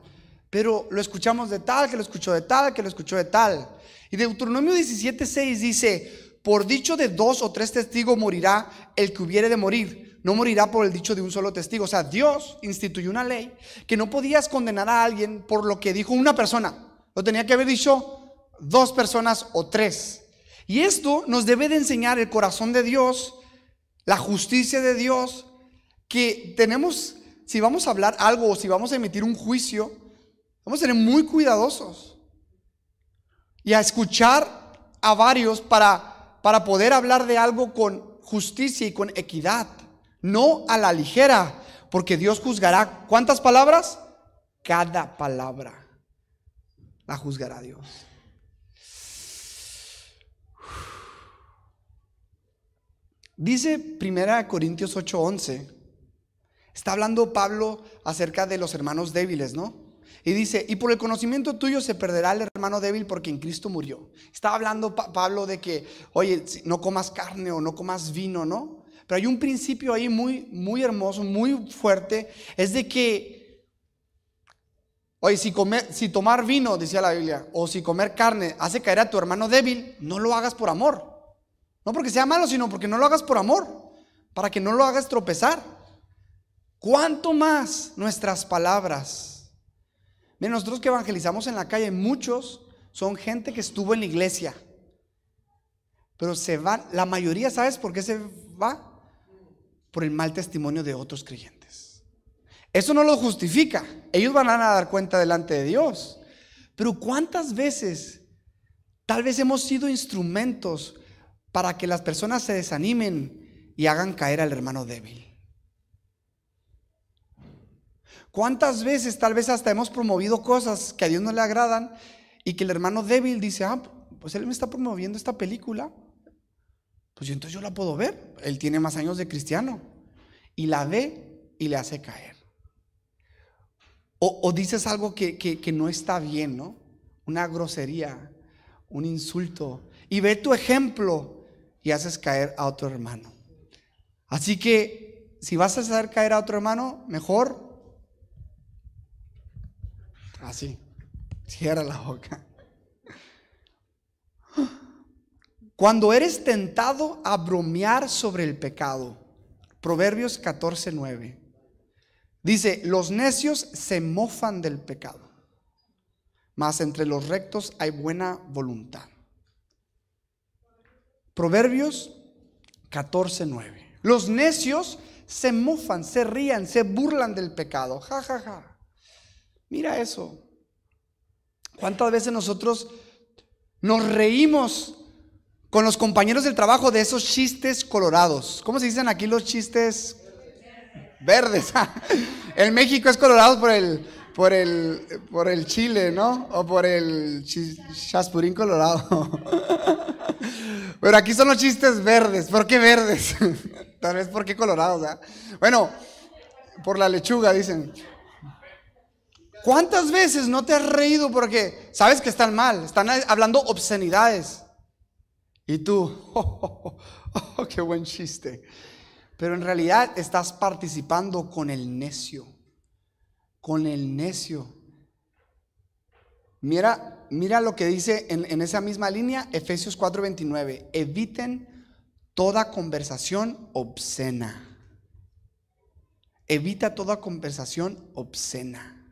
Pero lo escuchamos de tal, que lo escuchó de tal, que lo escuchó de tal. Y Deuteronomio 17:6 dice, por dicho de dos o tres testigos morirá el que hubiere de morir. No morirá por el dicho de un solo testigo. O sea, Dios instituyó una ley que no podías condenar a alguien por lo que dijo una persona. Lo tenía que haber dicho dos personas o tres. Y esto nos debe de enseñar el corazón de Dios, la justicia de Dios, que tenemos, si vamos a hablar algo o si vamos a emitir un juicio, vamos a ser muy cuidadosos. Y a escuchar a varios para, para poder hablar de algo con justicia y con equidad no a la ligera, porque Dios juzgará. ¿Cuántas palabras? Cada palabra la juzgará Dios. Dice 1 Corintios 8:11, está hablando Pablo acerca de los hermanos débiles, ¿no? Y dice, y por el conocimiento tuyo se perderá el hermano débil porque en Cristo murió. Está hablando Pablo de que, oye, no comas carne o no comas vino, ¿no? Pero hay un principio ahí muy, muy hermoso, muy fuerte, es de que, oye, si, comer, si tomar vino, decía la Biblia, o si comer carne hace caer a tu hermano débil, no lo hagas por amor. No porque sea malo, sino porque no lo hagas por amor, para que no lo hagas tropezar. ¿Cuánto más nuestras palabras? Miren, nosotros que evangelizamos en la calle, muchos son gente que estuvo en la iglesia, pero se van, la mayoría, ¿sabes por qué se va? por el mal testimonio de otros creyentes. Eso no lo justifica. Ellos van a dar cuenta delante de Dios. Pero ¿cuántas veces tal vez hemos sido instrumentos para que las personas se desanimen y hagan caer al hermano débil? ¿Cuántas veces tal vez hasta hemos promovido cosas que a Dios no le agradan y que el hermano débil dice, ah, pues él me está promoviendo esta película, pues entonces yo la puedo ver. Él tiene más años de cristiano. Y la ve y le hace caer. O, dices algo que, que no está bien, ¿no? Una grosería, un insulto. Y ve tu ejemplo y haces caer a otro hermano. Así que si vas a hacer caer a otro hermano, mejor así. Cierra la boca. Cuando eres tentado a bromear sobre el pecado, Proverbios 14, 9, dice, los necios se mofan del pecado, mas entre los rectos hay buena voluntad. Proverbios 14, 9. Los necios se mofan, se rían, se burlan del pecado. Ja, ja, ja. Mira eso. ¿Cuántas veces nosotros nos reímos con los compañeros del trabajo de esos chistes colorados. ¿Cómo se dicen aquí los chistes verdes? en México es colorado por el, por el, por el chile, ¿no? O por el chaspurín colorado. Pero aquí son los chistes verdes. ¿Por qué verdes? Tal vez porque colorados, Bueno, por la lechuga, dicen. ¿Cuántas veces no te has reído porque sabes que están mal? Están hablando obscenidades. Y tú, oh, qué buen chiste. Pero en realidad estás participando con el necio. Con el necio. Mira, mira lo que dice en esa misma línea, Efesios 4:29. Eviten toda conversación obscena. Evita toda conversación obscena.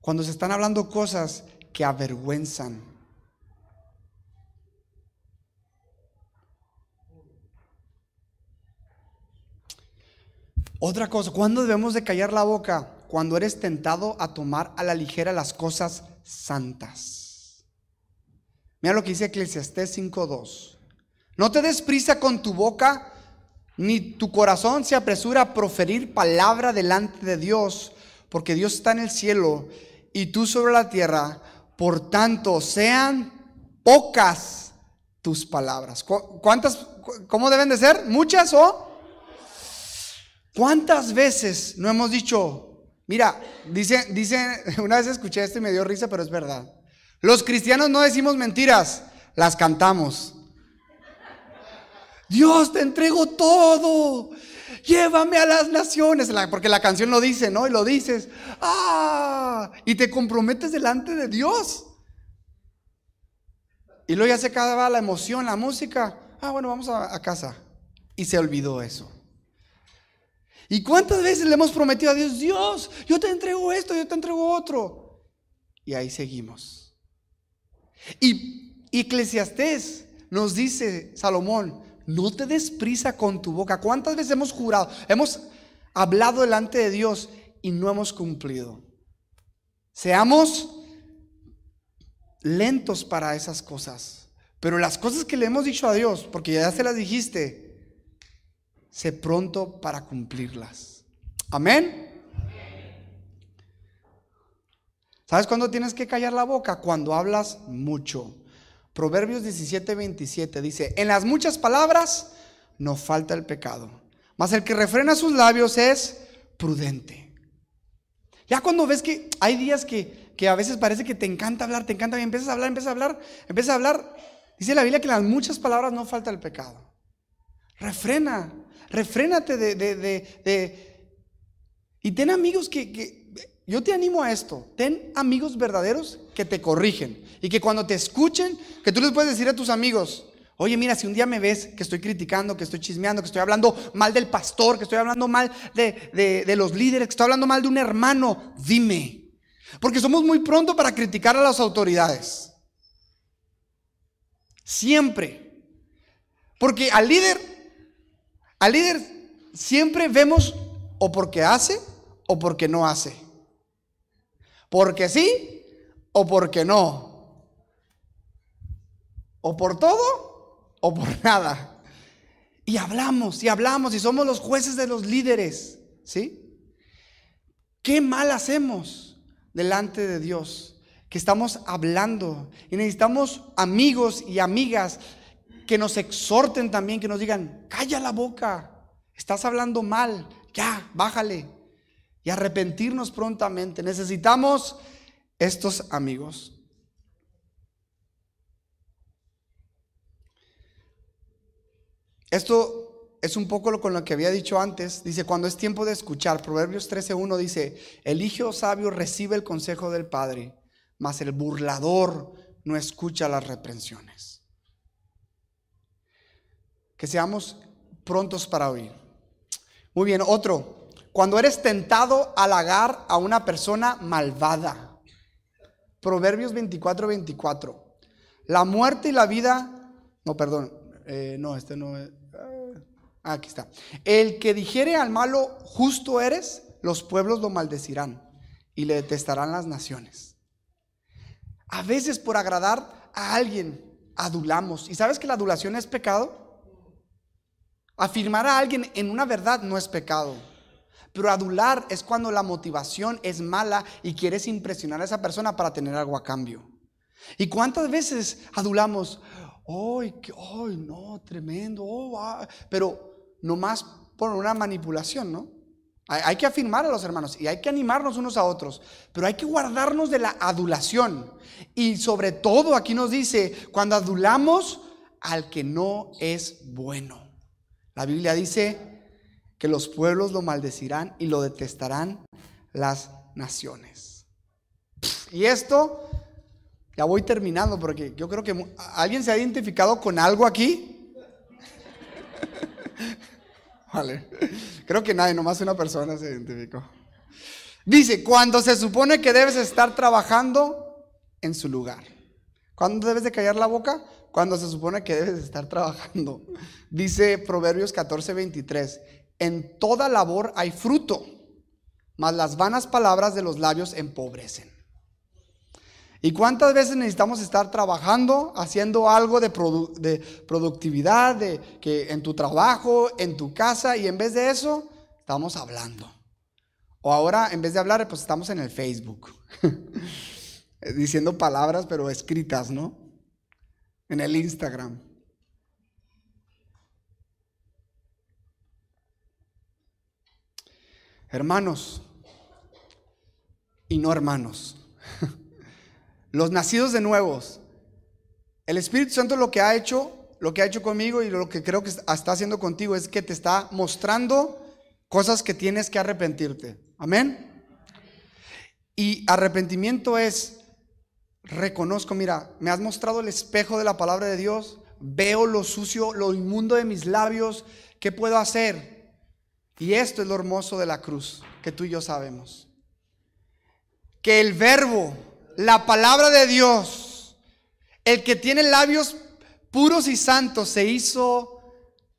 Cuando se están hablando cosas que avergüenzan, Otra cosa, ¿cuándo debemos de callar la boca? Cuando eres tentado a tomar a la ligera las cosas santas. Mira lo que dice Eclesiastés 5.2. No te des prisa con tu boca, ni tu corazón se apresura a proferir palabra delante de Dios, porque Dios está en el cielo y tú sobre la tierra. Por tanto, sean pocas tus palabras. ¿Cuántas? ¿Cómo deben de ser? ¿Muchas o? ¿Cuántas veces no hemos dicho, mira, dice, dice, una vez escuché esto y me dio risa, pero es verdad. Los cristianos no decimos mentiras, las cantamos. Dios, te entrego todo. Llévame a las naciones, porque la canción lo dice, ¿no? Y lo dices. Ah, y te comprometes delante de Dios. Y luego ya se acaba la emoción, la música. Ah, bueno, vamos a, casa. Y se olvidó eso. ¿Y cuántas veces le hemos prometido a Dios, Dios, yo te entrego esto, yo te entrego otro? Y ahí seguimos. Y Eclesiastés nos dice, Salomón, no te des prisa con tu boca. ¿Cuántas veces hemos jurado? Hemos hablado delante de Dios y no hemos cumplido. Seamos lentos para esas cosas. Pero las cosas que le hemos dicho a Dios, porque ya se las dijiste, sé pronto para cumplirlas. Amén. ¿Sabes cuándo tienes que callar la boca? Cuando hablas mucho. Proverbios 17, 27 dice, en las muchas palabras no falta el pecado, mas el que refrena sus labios es prudente. Ya cuando ves que hay días que, que a veces parece que te encanta hablar, te encanta, y empiezas a hablar, empiezas a hablar, empiezas a hablar, dice la Biblia que en las muchas palabras no falta el pecado. Refrena, refrénate de, de, de, y ten amigos que, que, yo te animo a esto, ten amigos verdaderos que te corrigen y que cuando te escuchen, que tú les puedes decir a tus amigos, oye, mira, si un día me ves que estoy criticando, que estoy chismeando, que estoy hablando mal del pastor, que estoy hablando mal de, de los líderes, que estoy hablando mal de un hermano, dime. Porque somos muy pronto para criticar a las autoridades. Siempre. Porque al líder, al líder siempre vemos o porque hace o porque no hace. Porque sí o porque no. O por todo o por nada. Y hablamos y hablamos y somos los jueces de los líderes. ¿Sí? ¿Qué mal hacemos delante de Dios? Que estamos hablando y necesitamos amigos y amigas que nos exhorten también, que nos digan, calla la boca, estás hablando mal, ya, bájale y arrepentirnos prontamente. Necesitamos estos amigos. Esto es un poco lo con lo que había dicho antes. Dice, cuando es tiempo de escuchar, Proverbios 13.1 dice, el hijo sabio recibe el consejo del padre, mas el burlador no escucha las reprensiones. Que seamos prontos para oír. Muy bien, otro. Cuando eres tentado a halagar a una persona malvada. Proverbios 24.24 La muerte y la vida, no, perdón, eh, no, este no es. Ah, aquí está. El que dijere al malo, justo eres, los pueblos lo maldecirán y le detestarán las naciones. A veces por agradar a alguien adulamos. ¿Y sabes que la adulación es pecado? Afirmar a alguien en una verdad no es pecado. Pero adular es cuando la motivación es mala y quieres impresionar a esa persona para tener algo a cambio. ¿Y cuántas veces adulamos? ¡Ay, ay, no, tremendo! Oh, ah", pero nomás por una manipulación, ¿no? Hay, que afirmar a los hermanos y hay que animarnos unos a otros, pero hay que guardarnos de la adulación. Y sobre todo aquí nos dice, cuando adulamos al que no es bueno. La Biblia dice que los pueblos lo maldecirán y lo detestarán las naciones. Y esto, ya voy terminando porque yo creo que alguien se ha identificado con algo aquí. Vale. Creo que nadie, nomás una persona se identificó. Dice, cuando se supone que debes estar trabajando en su lugar. ¿Cuándo debes de callar la boca? Cuando se supone que debes de estar trabajando. Dice Proverbios 14, 23. En toda labor hay fruto, mas las vanas palabras de los labios empobrecen. ¿Y cuántas veces necesitamos estar trabajando, haciendo algo de, produ- de productividad, de que en tu trabajo, en tu casa, y en vez de eso, estamos hablando? O ahora, en vez de hablar, pues estamos en el Facebook, diciendo palabras, pero escritas, ¿no? En el Instagram. Hermanos y no hermanos. Los nacidos de nuevos. El Espíritu Santo lo que ha hecho, lo que ha hecho conmigo y lo que creo que está haciendo contigo es que te está mostrando cosas que tienes que arrepentirte. Amén. Y arrepentimiento es, reconozco, mira, me has mostrado el espejo de la palabra de Dios, veo lo sucio, lo inmundo de mis labios, ¿qué puedo hacer? Y esto es lo hermoso de la cruz, que tú y yo sabemos. Que el verbo, la palabra de Dios, el que tiene labios puros y santos, se hizo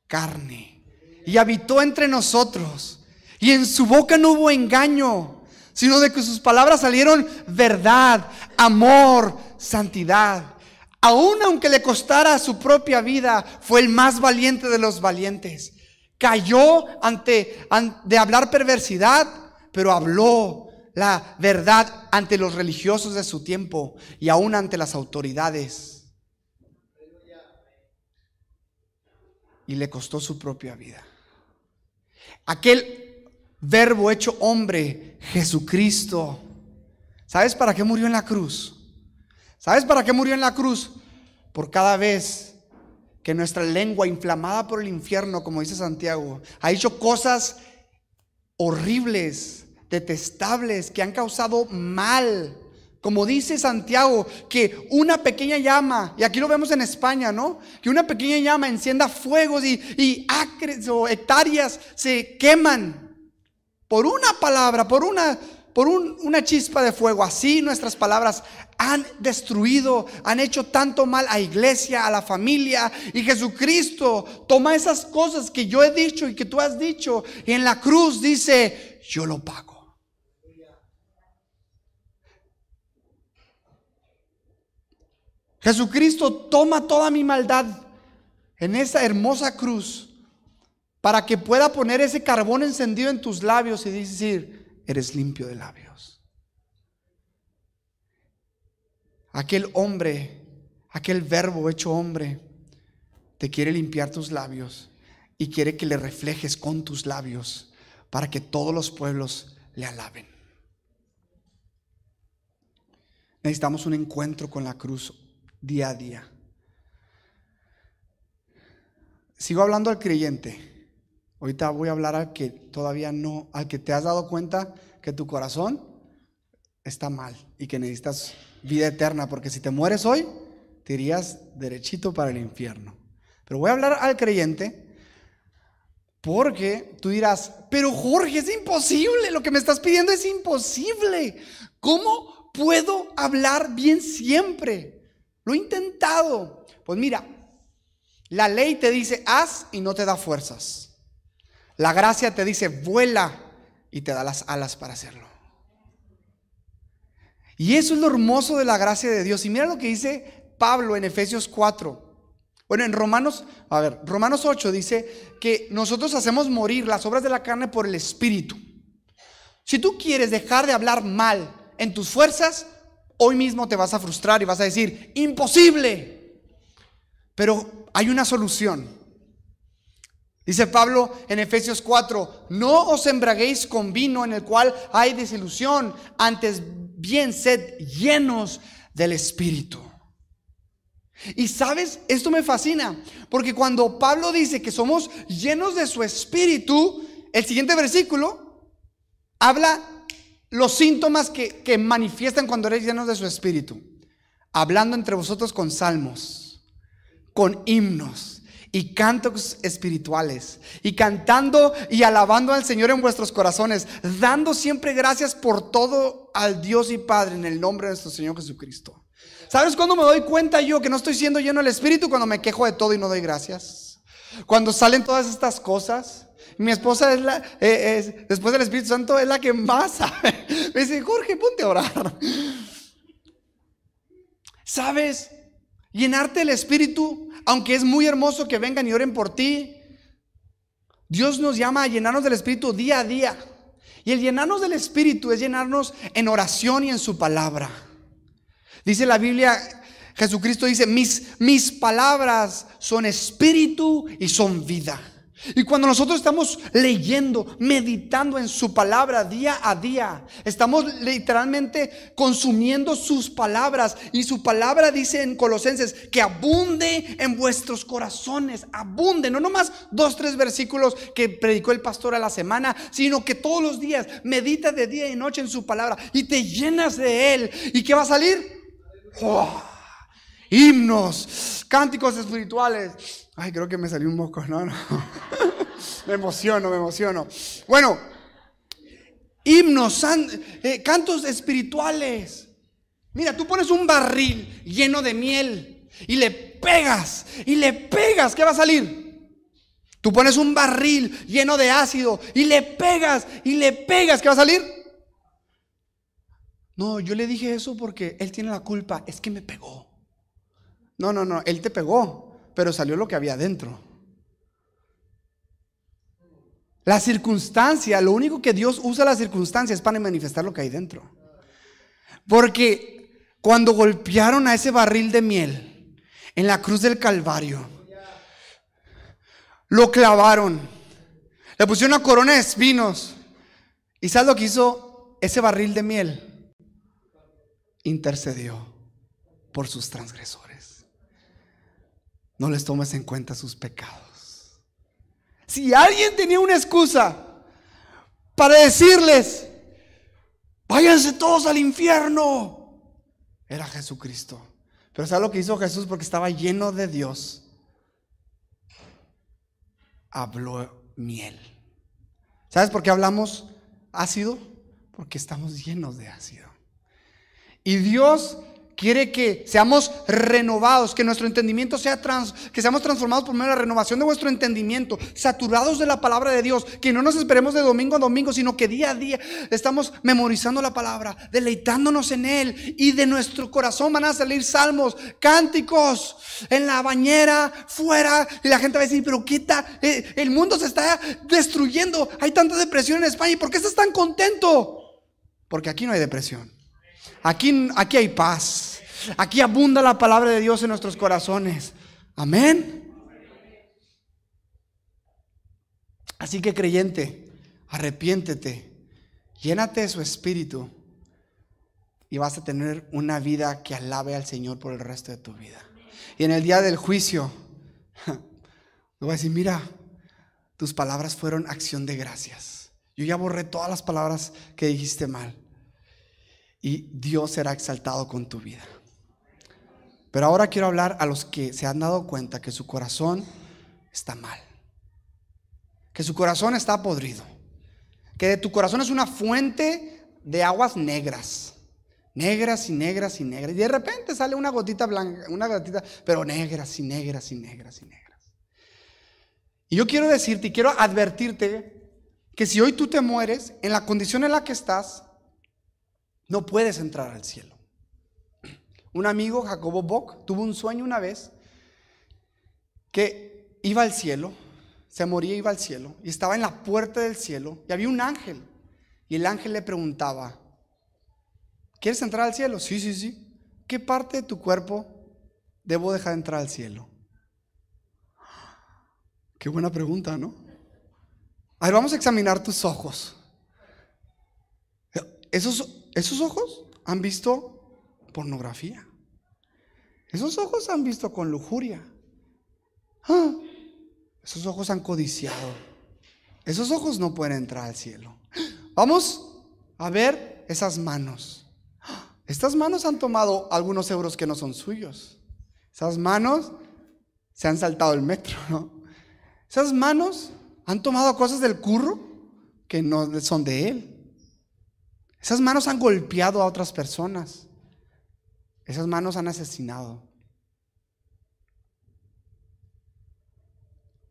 carne y habitó entre nosotros. Y en su boca no hubo engaño, sino de que sus palabras salieron verdad, amor, santidad. Aun aunque le costara su propia vida, fue el más valiente de los valientes. Cayó ante, an- de hablar perversidad, pero habló la verdad ante los religiosos de su tiempo y aún ante las autoridades. Y le costó su propia vida. Aquel verbo hecho hombre, Jesucristo. ¿Sabes para qué murió en la cruz? ¿Sabes para qué murió en la cruz? Por cada vez que nuestra lengua, inflamada por el infierno, como dice Santiago, ha hecho cosas horribles, detestables, que han causado mal. Como dice Santiago, que una pequeña llama, y aquí lo vemos en España, ¿no? Que una pequeña llama encienda fuegos y, y acres o hectáreas se queman por una palabra, por una, por un- una chispa de fuego. Así nuestras palabras han destruido, han hecho tanto mal a iglesia, a la familia. Y Jesucristo toma esas cosas que yo he dicho y que tú has dicho. Y en la cruz dice, yo lo pago. Jesucristo toma toda mi maldad en esa hermosa cruz para que pueda poner ese carbón encendido en tus labios y decir, eres limpio de labios. Aquel hombre, aquel verbo hecho hombre, te quiere limpiar tus labios y quiere que le reflejes con tus labios para que todos los pueblos le alaben. Necesitamos un encuentro con la cruz día a día. Sigo hablando al creyente. Ahorita voy a hablar al que todavía no, al que te has dado cuenta que tu corazón está mal y que necesitas vida eterna, porque si te mueres hoy, te irías derechito para el infierno. Pero voy a hablar al creyente porque tú dirás, pero Jorge, es imposible, lo que me estás pidiendo es imposible. ¿Cómo puedo hablar bien siempre? Lo he intentado. Pues mira, la ley te dice haz y no te da fuerzas. La gracia te dice vuela y te da las alas para hacerlo. Y eso es lo hermoso de la gracia de Dios. Y mira lo que dice Pablo en Efesios 4. Bueno, en Romanos, a ver, Romanos 8 dice que nosotros hacemos morir las obras de la carne por el Espíritu. Si tú quieres dejar de hablar mal en tus fuerzas, hoy mismo te vas a frustrar y vas a decir, imposible. Pero hay una solución. Dice Pablo en Efesios 4, no os embraguéis con vino en el cual hay desilusión, antes bien sed llenos del Espíritu. Y sabes, esto me fascina, porque cuando Pablo dice que somos llenos de su Espíritu, el siguiente versículo habla los síntomas que, que manifiestan cuando eres llenos de su Espíritu. Hablando entre vosotros con salmos, con himnos y cantos espirituales, y cantando y alabando al Señor en vuestros corazones, dando siempre gracias por todo al Dios y Padre en el nombre de nuestro Señor Jesucristo. ¿Sabes cuándo me doy cuenta yo que no estoy siendo lleno del Espíritu? Cuando me quejo de todo y no doy gracias. Cuando salen todas estas cosas. Mi esposa es la, eh, es- después del Espíritu Santo, es la que más sabe. Me dice, Jorge, ponte a orar. ¿Sabes? Llenarte el Espíritu, aunque es muy hermoso que vengan y oren por ti, Dios nos llama a llenarnos del Espíritu día a día. Y el llenarnos del Espíritu es llenarnos en oración y en su palabra. Dice la Biblia, Jesucristo dice, mis, mis palabras son espíritu y son vida. Y cuando nosotros estamos leyendo, meditando en su palabra día a día, estamos literalmente consumiendo sus palabras. Y su palabra dice en Colosenses que abunde en vuestros corazones, abunde, no nomás dos, tres versículos que predicó el pastor a la semana, sino que todos los días medita de día y noche en su palabra y te llenas de él. ¿Y qué va a salir? ¡Oh! himnos, cánticos espirituales. Ay, creo que me salió un moco, no, no. me emociono, me emociono. Bueno, himnos, eh, cantos espirituales. Mira, tú pones un barril lleno de miel y le pegas y le pegas, ¿qué va a salir? Tú pones un barril lleno de ácido y le pegas y le pegas, ¿qué va a salir? No, yo le dije eso porque él tiene la culpa, es que me pegó. No, no, no, él te pegó, pero salió lo que había dentro. La circunstancia, lo único que Dios usa la circunstancia es para manifestar lo que hay dentro. Porque cuando golpearon a ese barril de miel en la cruz del Calvario, lo clavaron, le pusieron una corona de espinos. ¿Y sabes lo que hizo ese barril de miel? Intercedió por sus transgresores no les tomes en cuenta sus pecados. Si alguien tenía una excusa para decirles, váyanse todos al infierno, era Jesucristo. Pero ¿sabes lo que hizo Jesús? Porque estaba lleno de Dios. Habló miel. ¿Sabes por qué hablamos ácido? Porque estamos llenos de ácido. Y Dios quiere que seamos renovados, que nuestro entendimiento sea trans, que seamos transformados por medio de la renovación de vuestro entendimiento, saturados de la palabra de Dios, que no nos esperemos de domingo a domingo, sino que día a día estamos memorizando la palabra, deleitándonos en él y de nuestro corazón van a salir salmos, cánticos en la bañera, fuera y la gente va a decir, pero qué tal, eh, el mundo se está destruyendo, hay tanta depresión en España, ¿y por qué estás tan contento? Porque aquí no hay depresión. Aquí, aquí hay paz. Aquí abunda la palabra de Dios en nuestros corazones. Amén. Así que creyente, arrepiéntete, llénate de su espíritu y vas a tener una vida que alabe al Señor por el resto de tu vida. Y en el día del juicio, le voy a decir, mira, tus palabras fueron acción de gracias. Yo ya borré todas las palabras que dijiste mal. Y Dios será exaltado con tu vida. Pero ahora quiero hablar a los que se han dado cuenta que su corazón está mal. Que su corazón está podrido. Que tu corazón es una fuente de aguas negras. Negras y negras y negras. Y de repente sale una gotita blanca, una gotita, pero negras y negras y negras y negras. Y yo quiero decirte y quiero advertirte que si hoy tú te mueres, en la condición en la que estás, no puedes entrar al cielo. Un amigo, Jacobo Bock, tuvo un sueño una vez que iba al cielo, se moría, iba al cielo, y estaba en la puerta del cielo, y había un ángel. Y el ángel le preguntaba, ¿quieres entrar al cielo? Sí, sí, sí. ¿Qué parte de tu cuerpo debo dejar entrar al cielo? Qué buena pregunta, ¿no? A ver, vamos a examinar tus ojos. ¿Esos, esos ojos han visto pornografía. Esos ojos han visto con lujuria. Ah, esos ojos han codiciado. Esos ojos no pueden entrar al cielo. Vamos a ver esas manos. Estas manos han tomado algunos euros que no son suyos. Esas manos se han saltado el metro, Esas manos han tomado cosas del curro que no son de él. Esas manos han golpeado a otras personas. Esas manos han asesinado.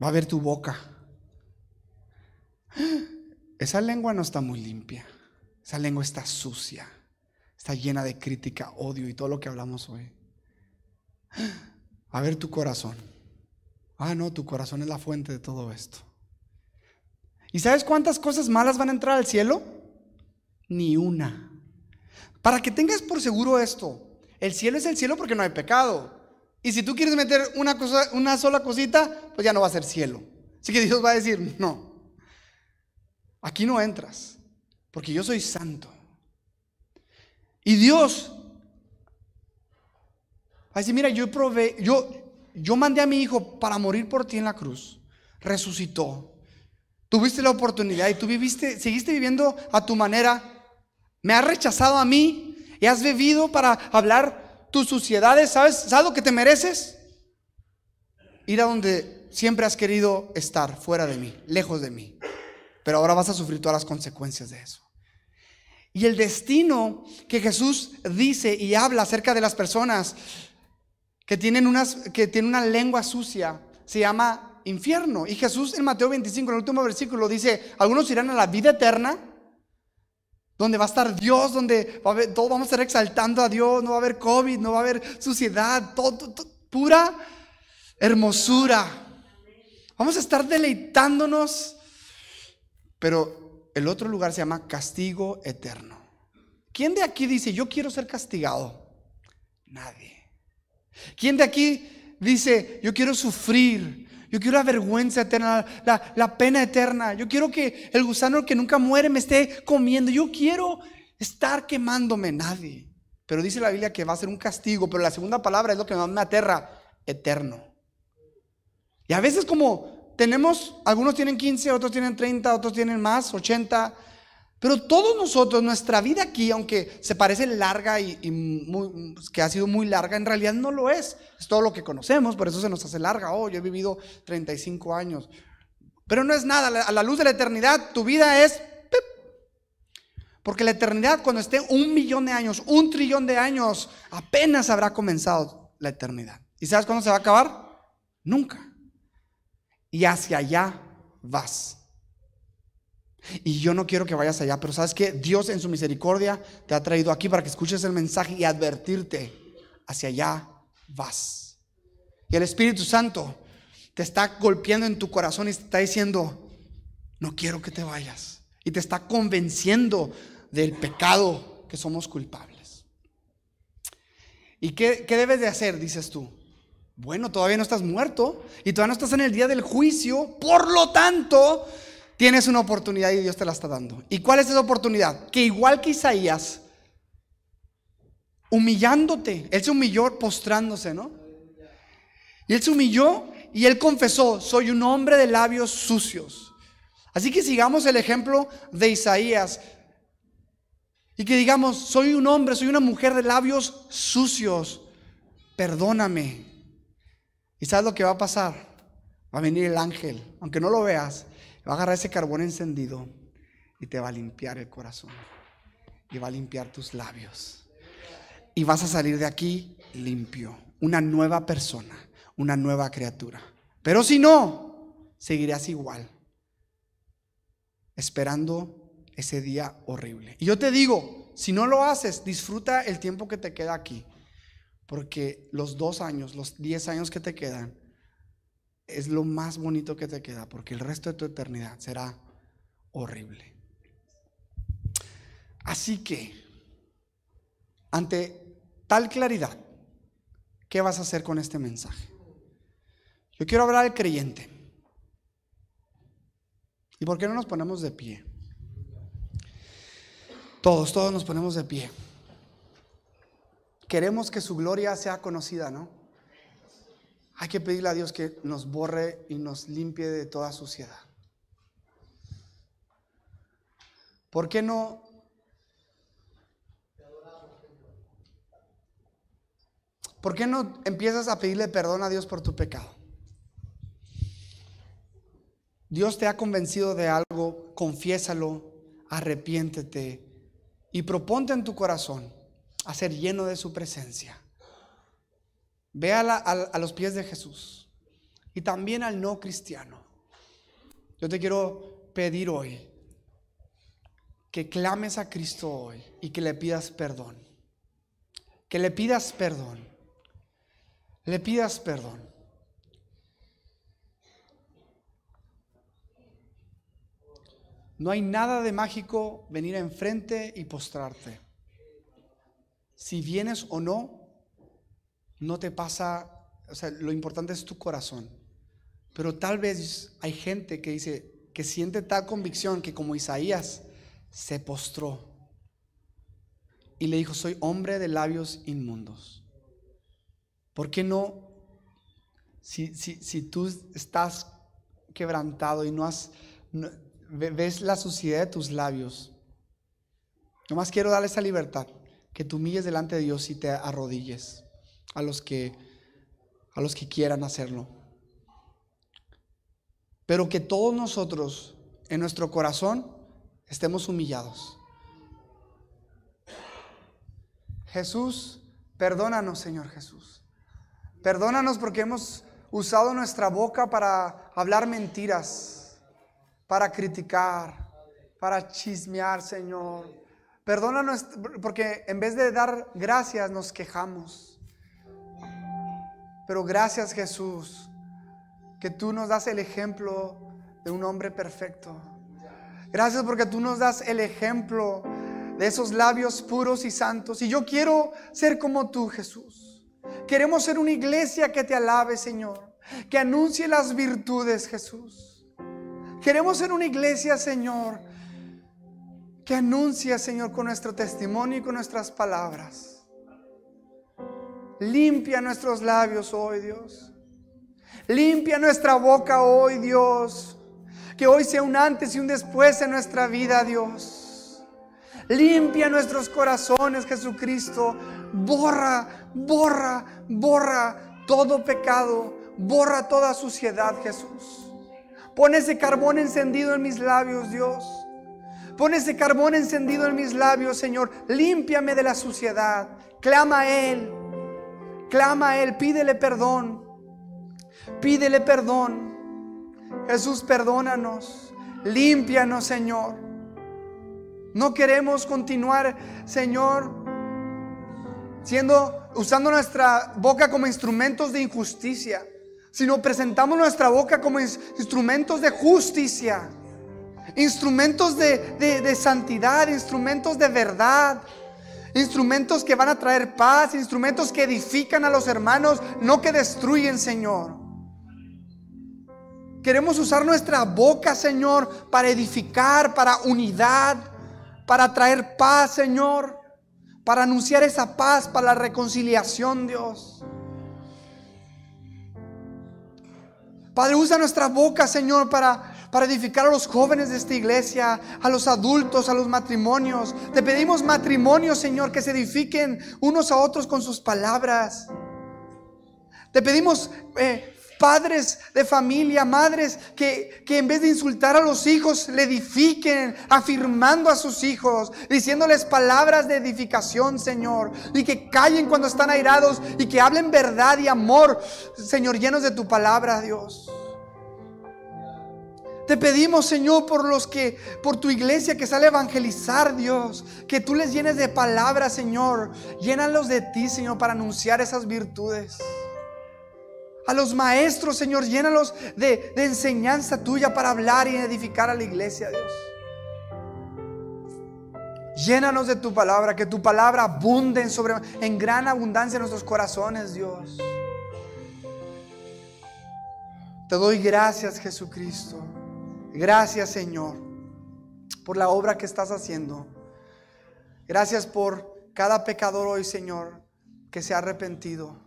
Va a ver tu boca. Esa lengua no está muy limpia. Esa lengua está sucia. Está llena de crítica, odio y todo lo que hablamos hoy. A ver tu corazón. Ah, no, tu corazón es la fuente de todo esto. ¿Y sabes cuántas cosas malas van a entrar al cielo? Ni una. Para que tengas por seguro esto, el cielo es el cielo porque no hay pecado. Y si tú quieres meter una, cosa, una sola cosita, pues ya no va a ser cielo. Así que Dios va a decir, no, aquí no entras, porque yo soy santo. Y Dios va a decir, mira, yo probé, yo, yo mandé a mi hijo para morir por ti en la cruz. Resucitó. Tuviste la oportunidad y tú viviste, seguiste viviendo a tu manera. Me has rechazado a mí y has bebido para hablar tus suciedades. ¿Sabes, ¿Sabes lo que te mereces? Ir a donde siempre has querido estar, fuera de mí, lejos de mí. Pero ahora vas a sufrir todas las consecuencias de eso. Y el destino que Jesús dice y habla acerca de las personas que tienen, unas, que tienen una lengua sucia se llama infierno. Y Jesús en Mateo 25, en el último versículo, dice, algunos irán a la vida eterna, donde va a estar Dios, donde va a todos vamos a estar exaltando a Dios, no va a haber COVID, no va a haber suciedad, todo, pura hermosura. Vamos a estar deleitándonos, pero el otro lugar se llama castigo eterno. ¿Quién de aquí dice, yo quiero ser castigado? Nadie. ¿Quién de aquí dice, yo quiero sufrir? Yo quiero la vergüenza eterna, la, pena eterna. Yo quiero que el gusano que nunca muere me esté comiendo. Yo quiero estar quemándome. Nadie. Pero dice la Biblia que va a ser un castigo. Pero la segunda palabra es lo que más me aterra. Eterno. Y a veces como tenemos, algunos tienen 15, otros tienen 30, otros tienen más, 80. Pero todos nosotros, nuestra vida aquí, aunque se parece larga y, que ha sido muy larga, en realidad no lo es. Es todo lo que conocemos, por eso se nos hace larga. Oh, yo he vivido 35 años. Pero no es nada, a la luz de la eternidad, tu vida es... Porque la eternidad, cuando esté un millón de años, un trillón de años, apenas habrá comenzado la eternidad. ¿Y sabes cuándo se va a acabar? Nunca. Y hacia allá vas. Y yo no quiero que vayas allá, pero sabes que Dios en su misericordia te ha traído aquí para que escuches el mensaje y advertirte, hacia allá vas. Y el Espíritu Santo te está golpeando en tu corazón y te está diciendo, no quiero que te vayas. Y te está convenciendo del pecado que somos culpables. ¿Y qué, qué debes de hacer? Dices tú. Bueno, todavía no estás muerto y todavía no estás en el día del juicio. Por lo tanto, Tienes una oportunidad y Dios te la está dando. ¿Y cuál es esa oportunidad? Que igual que Isaías, humillándote, él se humilló postrándose, ¿no? Y él se humilló y él confesó, soy un hombre de labios sucios. Así que sigamos el ejemplo de Isaías. Y que digamos, soy un hombre, soy una mujer de labios sucios. Perdóname. ¿Y sabes lo que va a pasar? Va a venir el ángel, aunque no lo veas, Va a agarrar ese carbón encendido y te va a limpiar el corazón. Y va a limpiar tus labios. Y vas a salir de aquí limpio. Una nueva persona. Una nueva criatura. Pero si no, seguirás igual. Esperando ese día horrible. Y yo te digo, si no lo haces, disfruta el tiempo que te queda aquí. Porque los dos años, los diez años que te quedan, es lo más bonito que te queda, porque el resto de tu eternidad será horrible. Así que, ante tal claridad, ¿qué vas a hacer con este mensaje? Yo quiero hablar al creyente. ¿Y por qué no nos ponemos de pie? Todos, todos nos ponemos de pie. Queremos que su gloria sea conocida, ¿no? Hay que pedirle a Dios que nos borre y nos limpie de toda suciedad. ¿Por qué no? ¿Por qué no empiezas a pedirle perdón a Dios por tu pecado? Dios te ha convencido de algo, confiésalo, arrepiéntete y proponte en tu corazón a ser lleno de su presencia. Ve a, los pies de Jesús y también al no cristiano. Yo te quiero pedir hoy que clames a Cristo hoy y que le pidas perdón. Que le pidas perdón. le pidas perdón. No hay nada de mágico venir enfrente y postrarte. Si vienes o no, no te pasa, o sea, lo importante es tu corazón. Pero tal vez hay gente que dice, que siente tal convicción que como Isaías se postró y le dijo, soy hombre de labios inmundos. ¿Por qué no, si, si, tú estás quebrantado y no has, ves la suciedad de tus labios, nomás quiero darle esa libertad, que tú humilles delante de Dios y te arrodilles a los que, a los que quieran hacerlo. Pero que todos nosotros en nuestro corazón estemos humillados. Jesús, perdónanos, Señor Jesús. Perdónanos porque hemos usado nuestra boca para hablar mentiras, para criticar, para chismear, Señor. Perdónanos porque en vez de dar gracias nos quejamos. Pero gracias Jesús que tú nos das el ejemplo de un hombre perfecto. Gracias porque tú nos das el ejemplo de esos labios puros y santos. Y yo quiero ser como tú, Jesús. Queremos ser una iglesia que te alabe, Señor. Que anuncie las virtudes, Jesús. Queremos ser una iglesia, Señor, que anuncie, Señor, con nuestro testimonio y con nuestras palabras. Limpia nuestros labios hoy, Dios. Limpia nuestra boca hoy, Dios. Que hoy sea un antes y un después en nuestra vida, Dios. Limpia nuestros corazones, Jesucristo. Borra, borra, borra todo pecado. Borra toda suciedad, Jesús. Pon ese carbón encendido en mis labios, Dios. Pon ese carbón encendido en mis labios, Señor. Límpiame de la suciedad. Clama a Él. Clama a Él. Pídele perdón. Pídele perdón. Jesús, perdónanos. Límpianos, Señor. No queremos continuar, Señor, siendo usando nuestra boca como instrumentos de injusticia, sino presentamos nuestra boca como instrumentos de justicia, instrumentos de, de santidad, instrumentos de verdad, instrumentos que van a traer paz, instrumentos que edifican a los hermanos, no que destruyen, Señor. Queremos usar nuestra boca, Señor, para edificar, para unidad, para traer paz, Señor, para anunciar esa paz, para la reconciliación, Dios. Padre, usa nuestra boca, Señor, para, para edificar a los jóvenes de esta iglesia, a los adultos, a los matrimonios. Te pedimos matrimonios, Señor, que se edifiquen unos a otros con sus palabras. Te pedimos eh, padres de familia, madres que, en vez de insultar a los hijos, le edifiquen, afirmando a sus hijos, diciéndoles palabras de edificación, Señor, y que callen cuando están airados y que hablen verdad y amor, Señor, llenos de tu palabra, Dios. Te pedimos, Señor, por los que, por tu iglesia que sale a evangelizar, Dios, que tú les llenes de palabras, Señor. Llénalos de ti, Señor, para anunciar esas virtudes. A los maestros, Señor, llénalos de, de enseñanza tuya para hablar y edificar a la iglesia, Dios. Llénanos de tu palabra, que tu palabra abunde en, sobre, en gran abundancia en nuestros corazones, Dios. Te doy gracias, Jesucristo. Gracias, Señor, por la obra que estás haciendo. Gracias por cada pecador hoy, Señor, que se ha arrepentido.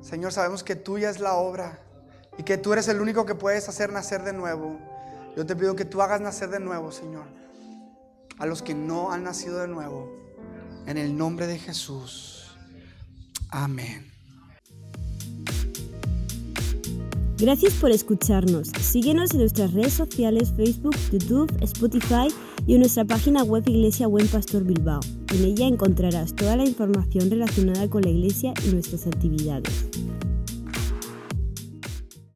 Señor, sabemos que tuya es la obra y que tú eres el único que puedes hacer nacer de nuevo. Yo te pido que tú hagas nacer de nuevo, Señor, a los que no han nacido de nuevo. En el nombre de Jesús. Amén. Gracias por escucharnos. Síguenos en nuestras redes sociales, Facebook, YouTube, Spotify y en nuestra página web Iglesia Buen Pastor Bilbao. En ella encontrarás toda la información relacionada con la iglesia y nuestras actividades.